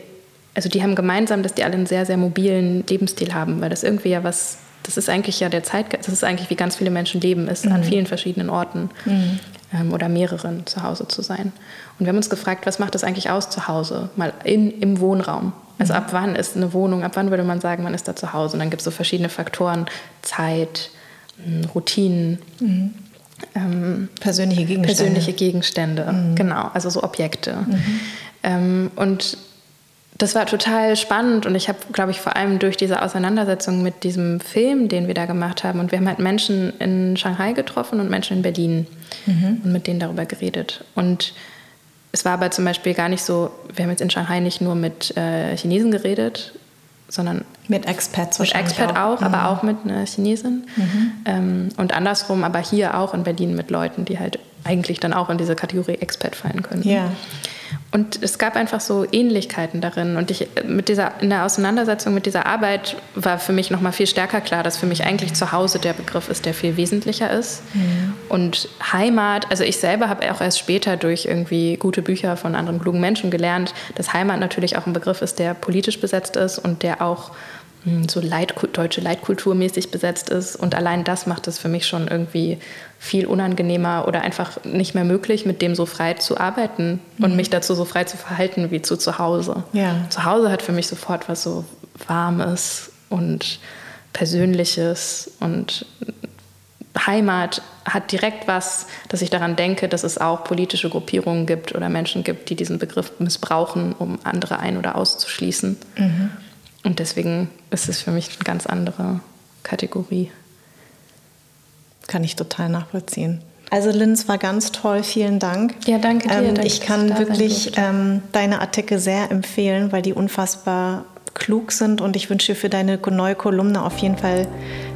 also die haben gemeinsam, dass die alle einen sehr, sehr mobilen Lebensstil haben, weil das irgendwie ja was das ist eigentlich ja der Zeitgeist, das ist eigentlich wie ganz viele Menschen leben, ist mhm. an vielen verschiedenen Orten mhm. ähm, oder mehreren zu Hause zu sein. Und wir haben uns gefragt, was macht das eigentlich aus zu Hause, mal in, im Wohnraum? Also mhm. ab wann ist eine Wohnung, ab wann würde man sagen, man ist da zu Hause? Und dann gibt es so verschiedene Faktoren, Zeit, hm, Routinen.
Mhm. Ähm, persönliche Gegenstände.
Persönliche Gegenstände, mhm. genau, also so Objekte. Ähm, und das war total spannend und ich habe, glaube ich, vor allem durch diese Auseinandersetzung mit diesem Film, den wir da gemacht haben, und wir haben halt Menschen in Shanghai getroffen und Menschen in Berlin mhm. und mit denen darüber geredet. Und es war aber zum Beispiel gar nicht so, wir haben jetzt in Shanghai nicht nur mit äh, Chinesen geredet, sondern
mit Expats
mit Expat auch, auch mhm. aber auch mit einer Chinesin mhm. ähm, und andersrum, aber hier auch in Berlin mit Leuten, die halt eigentlich dann auch in diese Kategorie Expat fallen können.
Ja.
Und es gab einfach so Ähnlichkeiten darin. Und ich, mit dieser, in der Auseinandersetzung mit dieser Arbeit war für mich noch mal viel stärker klar, dass für mich eigentlich zu Hause der Begriff ist, der viel wesentlicher ist. Mhm. Und Heimat, also ich selber habe auch erst später durch irgendwie gute Bücher von anderen klugen Menschen gelernt, dass Heimat natürlich auch ein Begriff ist, der politisch besetzt ist und der auch hm, so Leit, deutsche Leitkulturmäßig besetzt ist. Und allein das macht es für mich schon irgendwie viel unangenehmer oder einfach nicht mehr möglich, mit dem so frei zu arbeiten mhm. und mich dazu so frei zu verhalten wie zu zu Hause.
Ja.
Zu Hause hat für mich sofort was so Warmes und Persönliches und Heimat hat direkt was, dass ich daran denke, dass es auch politische Gruppierungen gibt oder Menschen gibt, die diesen Begriff missbrauchen, um andere ein- oder auszuschließen. Mhm. Und deswegen ist es für mich eine ganz andere Kategorie.
Kann ich total nachvollziehen. Also Lynn, es war ganz toll, vielen Dank.
Ja, danke dir. Ähm,
ich kann wirklich ähm, deine Artikel sehr empfehlen, weil die unfassbar klug sind und ich wünsche dir für deine neue Kolumne auf jeden Fall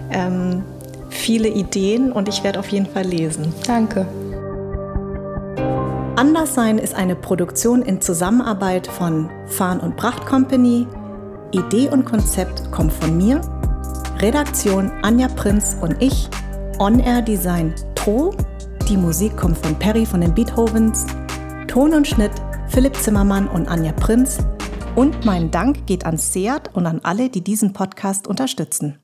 ähm, viele Ideen und ich werde auf jeden Fall lesen.
Danke.
Anderssein ist eine Produktion in Zusammenarbeit von Farn und Pracht Company. Idee und Konzept kommt von mir. Redaktion Anja Prinz und ich. On-Air Design Tro. Die Musik kommt von Perry von den Beethovens. Ton und Schnitt Philipp Zimmermann und Anja Prinz. Und mein Dank geht an Seat und an alle, die diesen Podcast unterstützen.